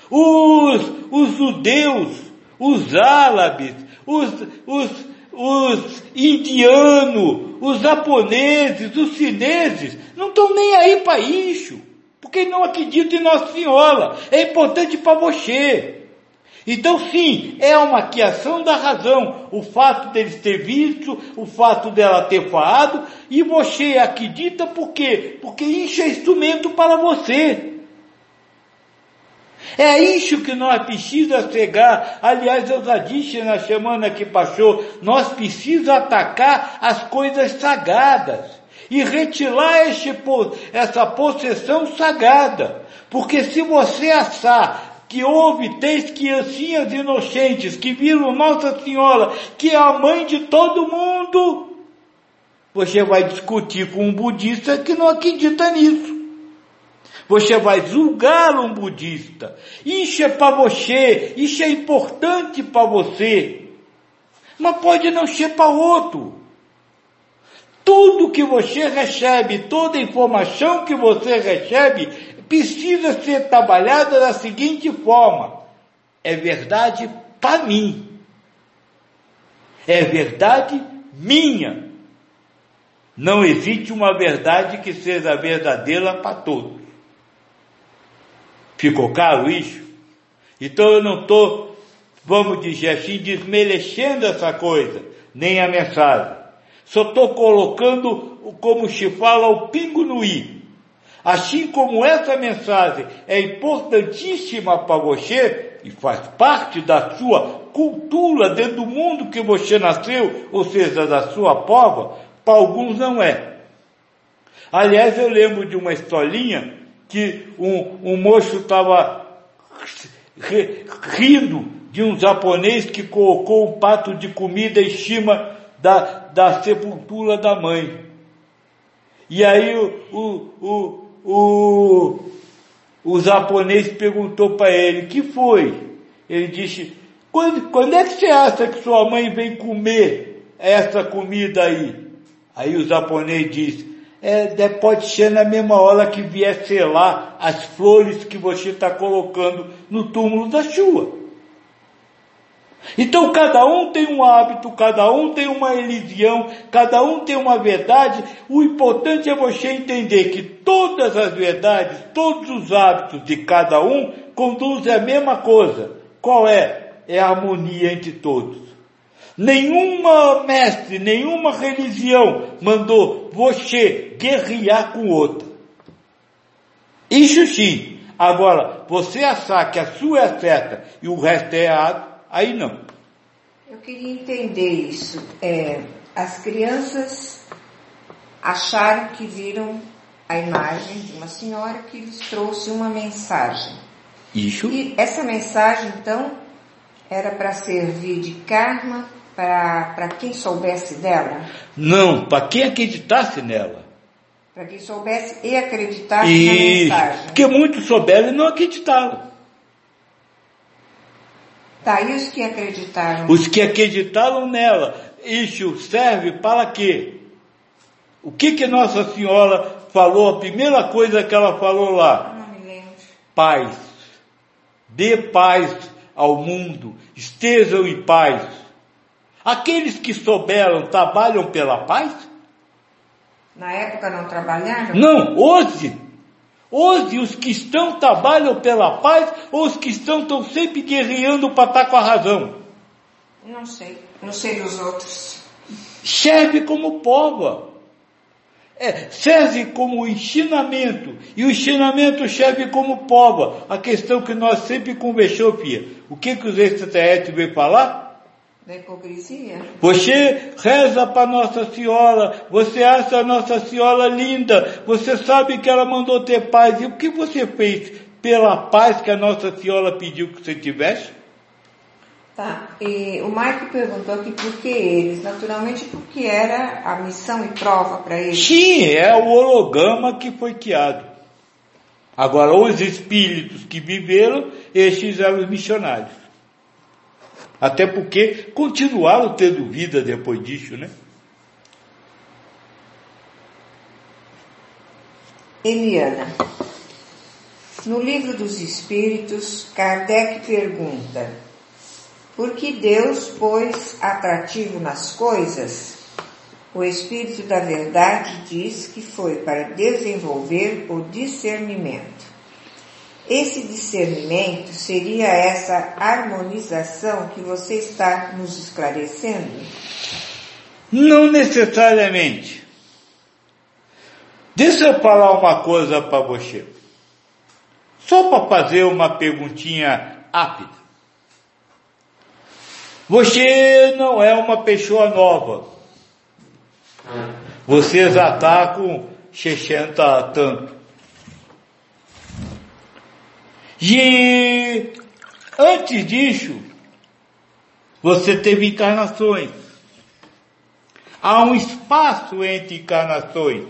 Os, os judeus, os árabes, os, os, os indianos, os japoneses, os chineses, não estão nem aí para isso, porque não acreditam em Nossa Senhora. É importante para você. Então, sim, é uma criação da razão. O fato deles ter visto, o fato dela ter falado, e você acredita por quê? Porque isso é instrumento para você. É isso que nós precisamos chegar. Aliás, eu já disse na semana que passou, nós precisamos atacar as coisas sagradas e retirar esse, essa possessão sagrada. Porque se você assar que houve três criancinhas inocentes que viram Nossa Senhora, que é a mãe de todo mundo, você vai discutir com um budista que não acredita nisso. Você vai julgar um budista. Isso é para você, isso é importante para você. Mas pode não ser para outro. Tudo que você recebe, toda informação que você recebe, precisa ser trabalhada da seguinte forma: é verdade para mim, é verdade minha. Não existe uma verdade que seja verdadeira para todos. Ficou claro isso? Então eu não estou, vamos dizer assim, desmerecendo essa coisa, nem a mensagem. Só estou colocando, como se fala, o pingo no i. Assim como essa mensagem é importantíssima para você e faz parte da sua cultura dentro do mundo que você nasceu, ou seja, da sua prova, para alguns não é. Aliás, eu lembro de uma historinha que um, um moço estava rindo de um japonês que colocou um prato de comida em cima da, da sepultura da mãe. E aí o, o, o, o, o japonês perguntou para ele, que foi? Ele disse, quando, quando é que você acha que sua mãe vem comer essa comida aí? Aí o japonês disse, é, pode ser na mesma hora que vier selar as flores que você está colocando no túmulo da sua. Então cada um tem um hábito, cada um tem uma religião, cada um tem uma verdade. O importante é você entender que todas as verdades, todos os hábitos de cada um conduzem à mesma coisa. Qual é? É a harmonia entre todos. Nenhuma mestre, nenhuma religião mandou você guerrear com outra. Isso sim, Agora, você achar que a sua é certa e o resto é errado, aí não. Eu queria entender isso. É, as crianças acharam que viram a imagem de uma senhora que lhes trouxe uma mensagem. Isso. E essa mensagem, então, era para servir de karma para quem soubesse dela? Não, para quem acreditasse nela. Para quem soubesse e acreditasse Isso. na mensagem. Porque muitos souberam e não acreditaram. Tá, e os que acreditaram? Os que acreditaram nela. Isso serve para quê? O que que Nossa Senhora falou, a primeira coisa que ela falou lá? Não me lembro. Paz. Dê paz ao mundo. Estejam em paz. Aqueles que souberam trabalham pela paz? Na época não trabalharam? Não, hoje. Hoje os que estão trabalham pela paz ou os que estão estão sempre guerreando para estar com a razão? Não sei. Não sei dos outros. Serve como prova. É, serve como ensinamento. E o ensinamento serve como prova. A questão que nós sempre conversamos, Pia. O que, que os extraterrestres veio falar? Da hipocrisia. Você reza para Nossa Senhora, você acha a Nossa Senhora linda, você sabe que ela mandou ter paz. E o que você fez pela paz que a Nossa Senhora pediu que você tivesse? Tá, e o Mike perguntou aqui por que eles, naturalmente porque era a missão e prova para eles. Sim, é o holograma que foi criado. Agora, os espíritos que viveram, esses eram os missionários. Até porque continuaram tendo vida depois disso, né? Eliana. No livro dos Espíritos, Kardec pergunta: Por que Deus pôs atrativo nas coisas? O Espírito da Verdade diz que foi para desenvolver o discernimento. Esse discernimento seria essa harmonização que você está nos esclarecendo? Não necessariamente. Deixa eu falar uma coisa para você. Só para fazer uma perguntinha rápida. Você não é uma pessoa nova. Você já está com 60 tanto. E antes disso, você teve encarnações. Há um espaço entre encarnações.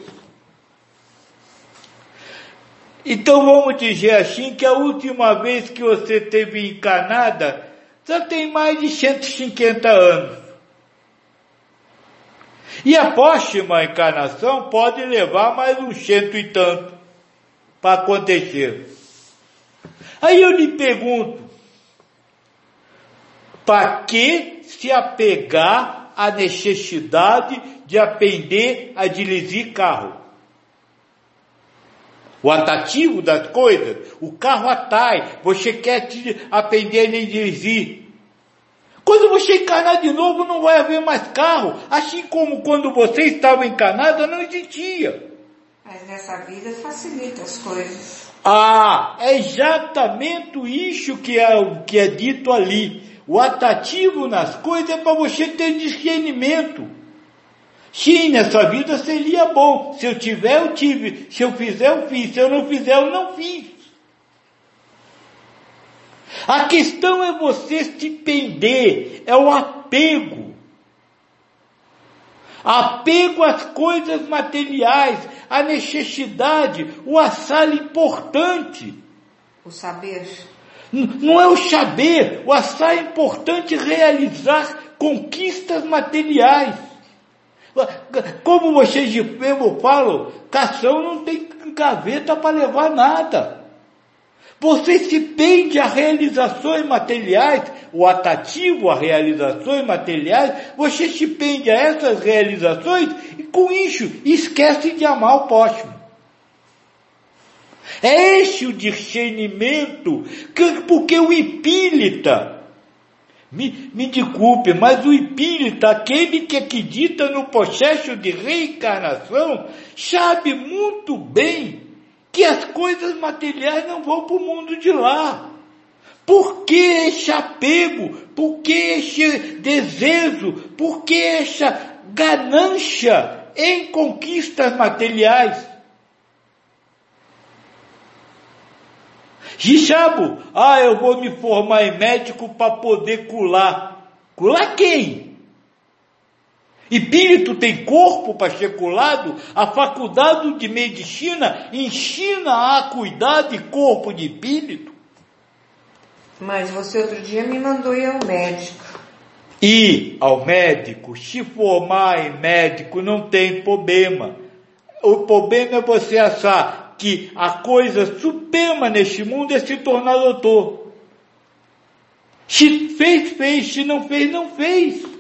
Então vamos dizer assim que a última vez que você teve encarnada já tem mais de 150 anos. E a próxima encarnação pode levar mais uns cento e tanto para acontecer. Aí eu lhe pergunto, para que se apegar à necessidade de aprender a dirigir carro? O atrativo das coisas, o carro atrai, você quer aprender a dirigir. Quando você encarnar de novo, não vai haver mais carro. Assim como quando você estava encarnada, não existia. Mas nessa vida facilita as coisas. Ah, é exatamente isso que é, que é dito ali. O atrativo nas coisas é para você ter discernimento. Sim, nessa vida seria bom. Se eu tiver, eu tive. Se eu fizer, eu fiz. Se eu não fizer, eu não fiz. A questão é você se pender, é o apego. Apego às coisas materiais, a necessidade, o assalo importante. O saber. Não é o saber, o assar é importante realizar conquistas materiais. Como vocês mesmo falam, cação não tem gaveta para levar nada. Você se pende a realizações materiais, o atativo a realizações materiais, você se pende a essas realizações e com isso esquece de amar o próximo. É esse o discernimento, que, porque o espírita, me, me desculpe, mas o espírita, aquele que acredita no processo de reencarnação, sabe muito bem que as coisas materiais não vão para o mundo de lá. Por que este apego? Por que este desejo? Por que esta ganância em conquistas materiais? Gichabo, ah, eu vou me formar em médico para poder curar. Curar quem? Espírito tem corpo curado? A faculdade de medicina ensina a cuidar de corpo de espírito? Mas você outro dia me mandou ir ao médico. Ir ao médico, se formar em médico não tem problema. O problema é você achar que a coisa suprema neste mundo é se tornar doutor. Se fez, fez, se não fez, não fez.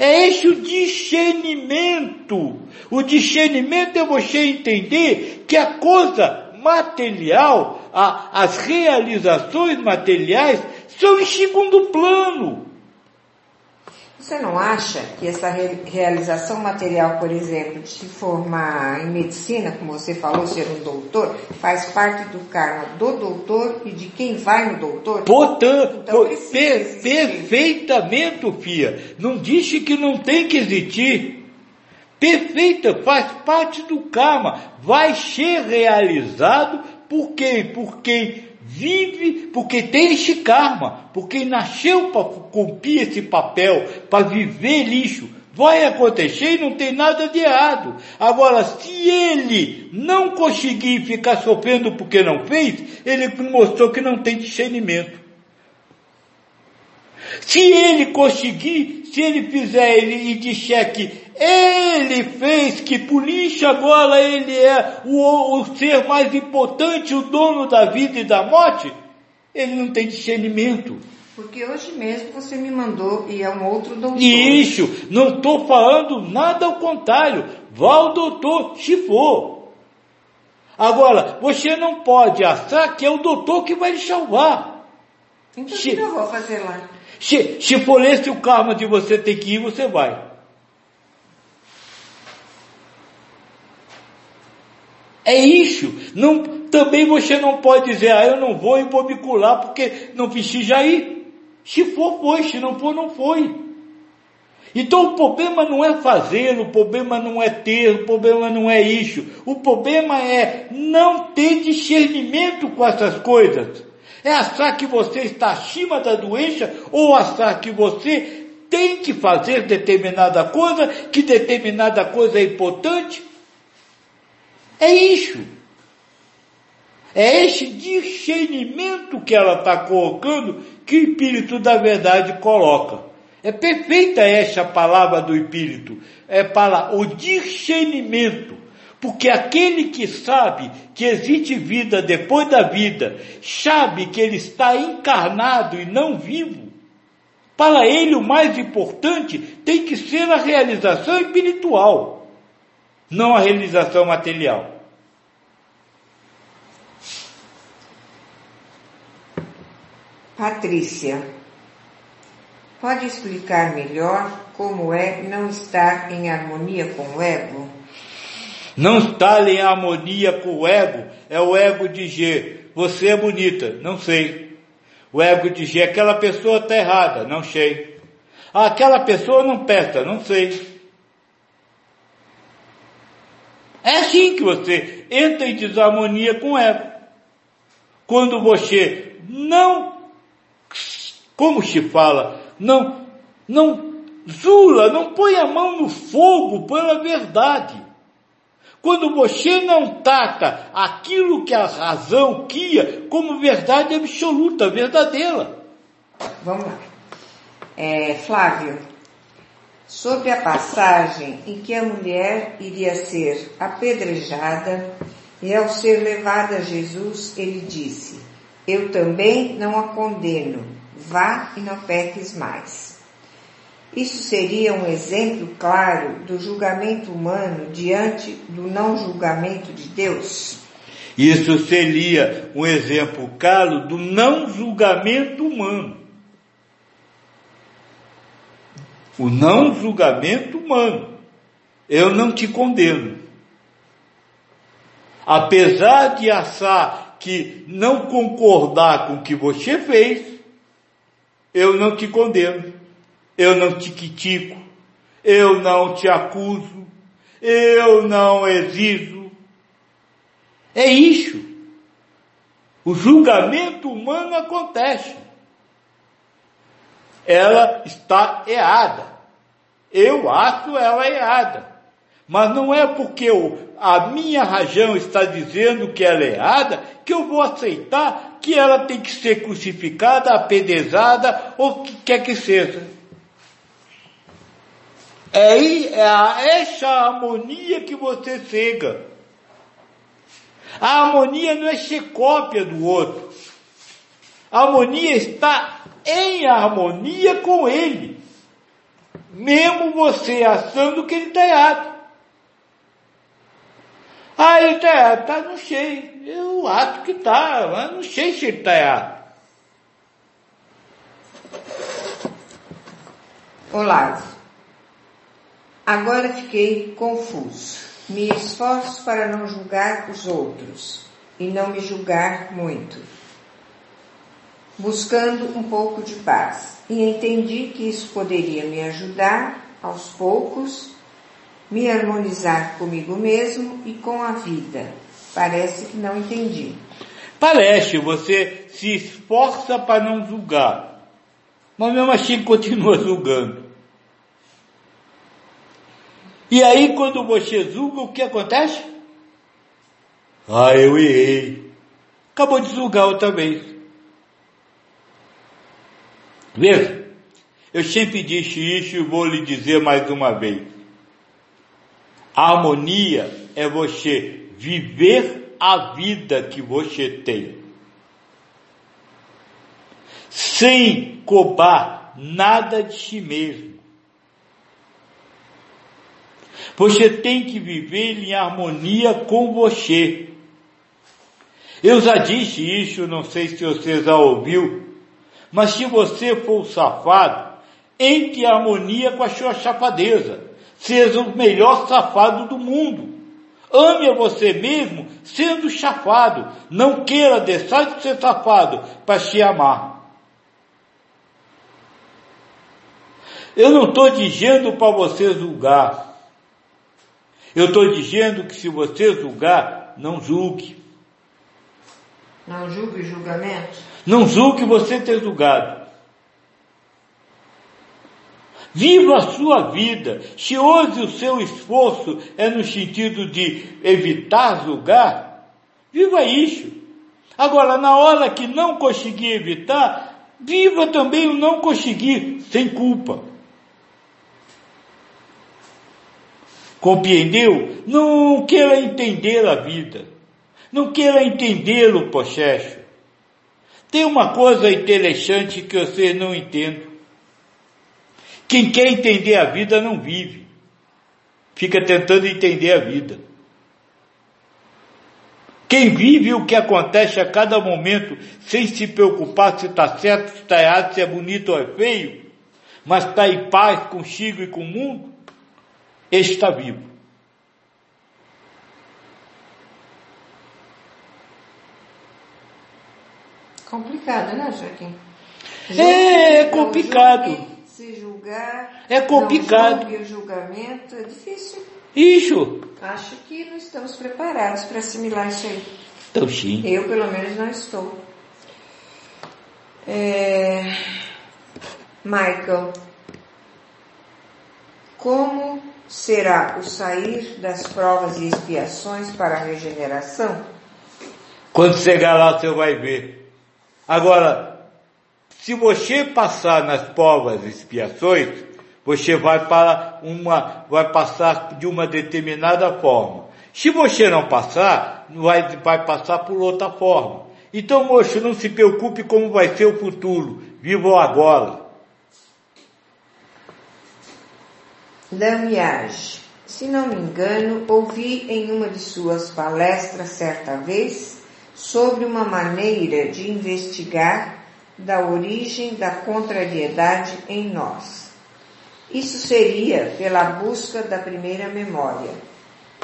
É este o discernimento. O discernimento é você entender que a coisa material, a, as realizações materiais, são em segundo plano. Você não acha que essa realização material, por exemplo, de se formar em medicina, como você falou, ser um doutor, faz parte do karma do doutor e de quem vai no doutor? Portanto, então, per perfeitamente, Fia. Não disse que não tem que existir. Perfeita, faz parte do karma. Vai ser realizado por quem? Por quem vive porque tem este karma, porque nasceu para cumprir esse papel, para viver lixo. Vai acontecer e não tem nada de errado. Agora, se ele não conseguir ficar sofrendo porque não fez, ele mostrou que não tem discernimento. Se ele conseguir, se ele fizer ele e disser que ele fez que por isso agora ele é o, o ser mais importante, o dono da vida e da morte, ele não tem discernimento. Porque hoje mesmo você me mandou e é um outro doutor. Isso, não estou falando nada ao contrário. Vá ao doutor, se for. Agora, você não pode achar que é o doutor que vai lhe salvar. Então o que eu vou fazer lá? Se, se for esse o karma de você ter que ir, você vai. É isso. Não, também você não pode dizer, ah, eu não vou e vou me curar porque não precisa ir. Se for, foi. Se não for, não foi. Então o problema não é fazer, o problema não é ter, o problema não é isso. O problema é não ter discernimento com essas coisas. É achar que você está acima da doença ou achar que você tem que fazer determinada coisa, que determinada coisa é importante. É isso. É este discernimento que ela está colocando que o Espírito da Verdade coloca. É perfeita essa palavra do Espírito. É para o discernimento. Porque aquele que sabe que existe vida depois da vida, sabe que ele está encarnado e não vivo, para ele o mais importante tem que ser a realização espiritual não a realização material. Patrícia, pode explicar melhor como é não estar em harmonia com o ego? Não estar em harmonia com o ego é o ego dizer, você é bonita, não sei. O ego dizer, aquela pessoa está errada, não sei. Ah, aquela pessoa não presta, não sei. É assim que você entra em desarmonia com ela. Quando você não, como se fala, não, não zula, não põe a mão no fogo pela verdade. Quando você não trata aquilo que a razão cria como verdade absoluta, verdadeira. Vamos lá. É, Flávio, sobre a passagem em que a mulher iria ser apedrejada e ao ser levada a Jesus, ele disse, eu também não a condeno, vá e não peques mais. Isso seria um exemplo claro do julgamento humano diante do não julgamento de Deus? Isso seria um exemplo claro do não julgamento humano. O não julgamento humano. Eu não te condeno. apesar de achar que não concordar com o que você fez, eu não te condeno, eu não te critico, eu não te acuso, eu não exijo. É isso. O julgamento humano acontece. Ela está errada. Eu acho ela errada. Mas não é porque eu, a minha razão está dizendo que ela é errada que eu vou aceitar que ela tem que ser crucificada, apedrezada ou o que quer que seja. É, é essa harmonia que você cega. A harmonia não é ser cópia do outro. A harmonia está em harmonia com ele. Mesmo você achando que ele está errado. Ah, ele está errado. Tá, não sei. Eu acho que está, mas não sei se ele está errado. Olavo, agora fiquei confuso. Me esforço para não julgar os outros e não me julgar muito, buscando um pouco de paz. E entendi que isso poderia me ajudar, aos poucos, me harmonizar comigo mesmo e com a vida. Parece que não entendi. Parece, você se esforça para não julgar, mas mesmo assim continua julgando. E aí, quando você julga, o que acontece? Ah, eu errei. Acabou de julgar outra vez. Veja, eu sempre disse isso e vou lhe dizer mais uma vez. A harmonia é você viver a vida que você tem. Sem cobrar nada de si mesmo. Você tem que viver em harmonia com você. Eu já disse isso, não sei se você já ouviu, mas se você for safado, entre harmonia com a sua safadeza. Seja o melhor safado do mundo. Ame a você mesmo sendo chafado. Não queira deixar de ser safado para te amar. Eu não estou dizendo para você julgar. Eu estou dizendo que se você julgar, não julgue. Não julgue julgamento? Não julgue você ter julgado. Viva a sua vida. Se hoje o seu esforço é no sentido de evitar julgar, viva isso. Agora, na hora que não conseguir evitar, viva também o não conseguir, sem culpa. Compreendeu? Não queira entender a vida. Não queira entender o processo. Tem uma coisa interessante que vocês não entendem. Quem quer entender a vida não vive. Fica tentando entender a vida. Quem vive o que acontece a cada momento, sem se preocupar se está certo, se está errado, se é bonito ou é feio, mas está em paz consigo e com o mundo, está vivo. Complicado, né, Joaquim? É, é complicado. Se julgar, é complicado. Não o julgamento é difícil. Isso. Acho que não estamos preparados para assimilar isso aí. Então sim. Eu pelo menos não estou. É... Michael, como será o sair das provas e expiações para a regeneração? Quando chegar lá você vai ver. Agora, se você passar nas provas e expiações, você vai para uma, vai passar de uma determinada forma. Se você não passar, vai, vai passar por outra forma. Então, moço, não se preocupe como vai ser o futuro. Viva o agora. Damiage, se não me engano, ouvi em uma de suas palestras certa vez sobre uma maneira de investigar da origem da contrariedade em nós. Isso seria pela busca da primeira memória.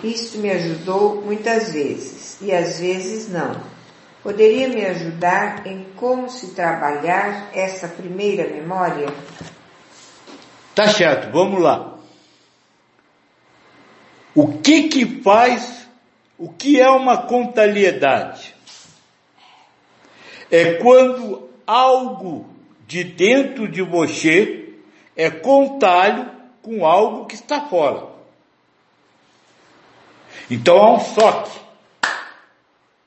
Isto me ajudou muitas vezes e às vezes não. Poderia me ajudar em como se trabalhar essa primeira memória? Tá certo, vamos lá. O que que faz, o que é uma contaliedade? É quando algo de dentro de você é contalho com algo que está fora. Então há um choque.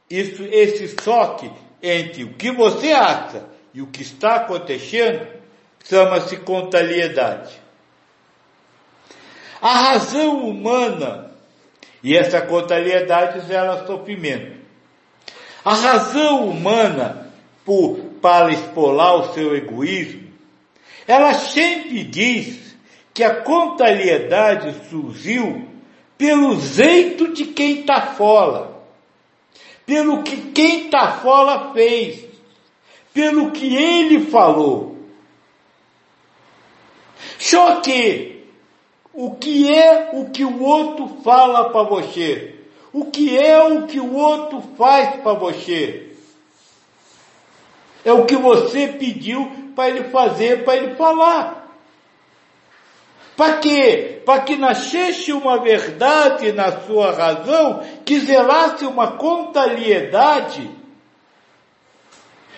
Isso, esse choque entre o que você acha e o que está acontecendo chama-se contaliedade. A razão humana, e essa contaliedade gera sofrimento. A razão humana, por, para expolar o seu egoísmo, ela sempre diz que a contaliedade surgiu pelo jeito de quem está fora, pelo que quem está fora fez, pelo que ele falou. Só que o que é o que o outro fala para você? O que é o que o outro faz para você? É o que você pediu para ele fazer, para ele falar. Para quê? Para que nascesse uma verdade na sua razão, que zelasse uma contaliedade,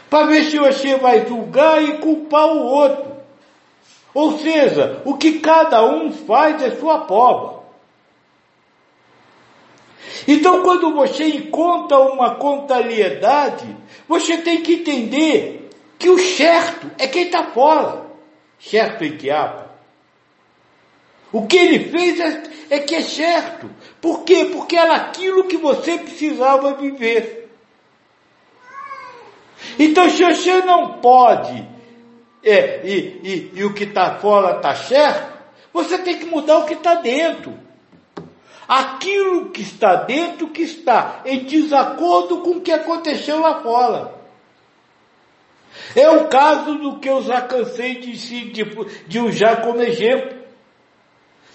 para ver se você vai julgar e culpar o outro. Ou seja, o que cada um faz é sua prova. Então, quando você encontra uma contaliedade, você tem que entender que o certo é quem está fora. Certo em que apa. O que ele fez é, é que é certo. Por quê? Porque era aquilo que você precisava viver. Então, se você não pode, é, e, e, e o que está fora está certo, você tem que mudar o que está dentro. Aquilo que está dentro que está em desacordo com o que aconteceu lá fora. É o caso do que eu já cansei de, de, de usar como exemplo.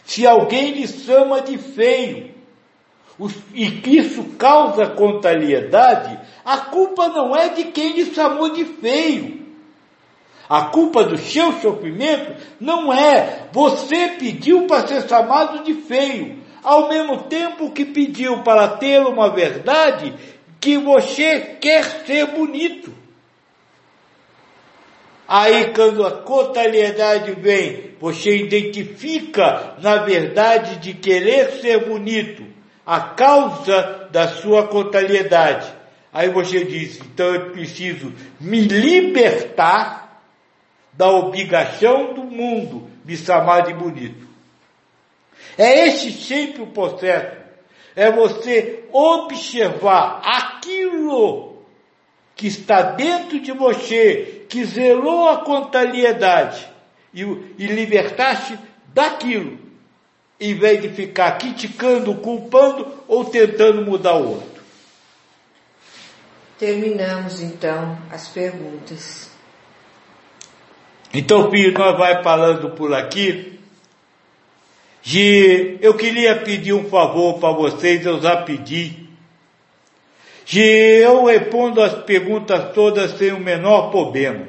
Se alguém lhe chama de feio, e que isso causa contrariedade, a culpa não é de quem lhe chamou de feio. A culpa do seu sofrimento não é você pediu para ser chamado de feio, ao mesmo tempo que pediu para ter uma verdade que você quer ser bonito. Aí quando a contrariedade vem, você identifica na verdade de querer ser bonito a causa da sua contrariedade. Aí você diz, então eu preciso me libertar da obrigação do mundo me chamar de bonito. É esse sempre o processo. É você observar aquilo que está dentro de você que zelou a contaliedade e, e libertar-se daquilo, em vez de ficar criticando, culpando ou tentando mudar o outro. Terminamos então as perguntas. Então, filho, nós vai falando por aqui. De, eu queria pedir um favor para vocês, eu já pedi que eu respondo as perguntas todas sem o menor problema.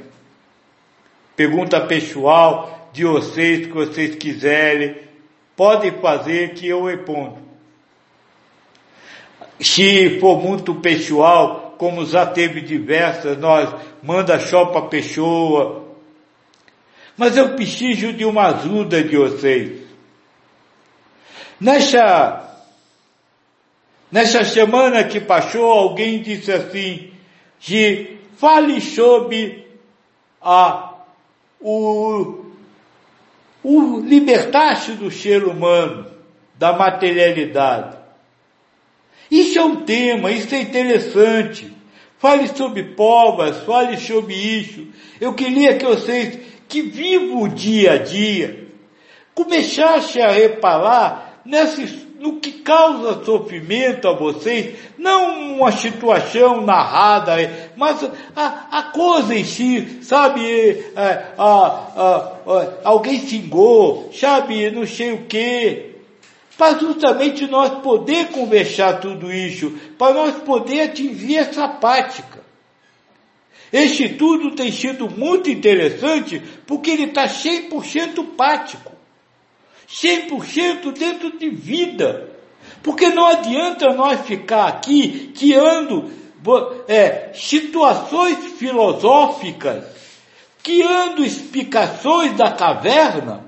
Pergunta pessoal de vocês que vocês quiserem, podem fazer que eu respondo. Se for muito pessoal, como já teve diversas, nós manda só para pessoa. Mas eu preciso de uma ajuda de vocês. Nessa Nessa semana que passou, alguém disse assim, que fale sobre a, o, o libertar-se do ser humano, da materialidade. Isso é um tema, isso é interessante. Fale sobre povas, fale sobre isso. Eu queria que vocês, que vivam o dia a dia, começassem a reparar nesses no que causa sofrimento a vocês, não uma situação narrada, mas a, a coisa em si, sabe, é, a, a, alguém xingou, sabe, não sei o quê. para justamente nós poder conversar tudo isso, para nós poder atingir essa prática. Este estudo tem sido muito interessante porque ele está 100% prático, 100% dentro de vida. Porque não adianta nós ficar aqui criando é, situações filosóficas, criando explicações da caverna,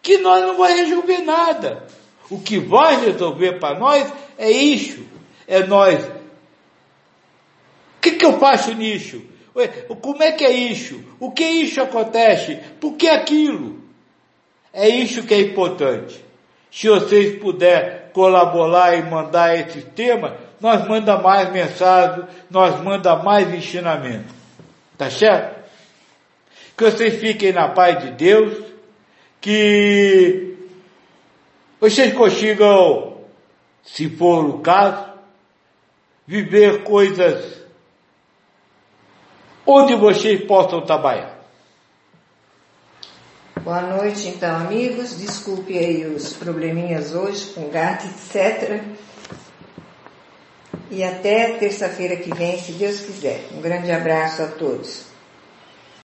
que nós não vai resolver nada. O que vai resolver para nós é isso, é nós. O que, que eu faço nisso? Como é que é isso? O que isso acontece? Por que aquilo? É isso que é importante. Se vocês puderem colaborar e mandar esse tema, nós manda mais mensagem, nós manda mais ensinamento. Tá certo? Que vocês fiquem na paz de Deus, que vocês consigam, se for o caso, viver coisas onde vocês possam trabalhar. Boa noite, então, amigos. Desculpe aí os probleminhas hoje com gato, etc. E até terça-feira que vem, se Deus quiser. Um grande abraço a todos.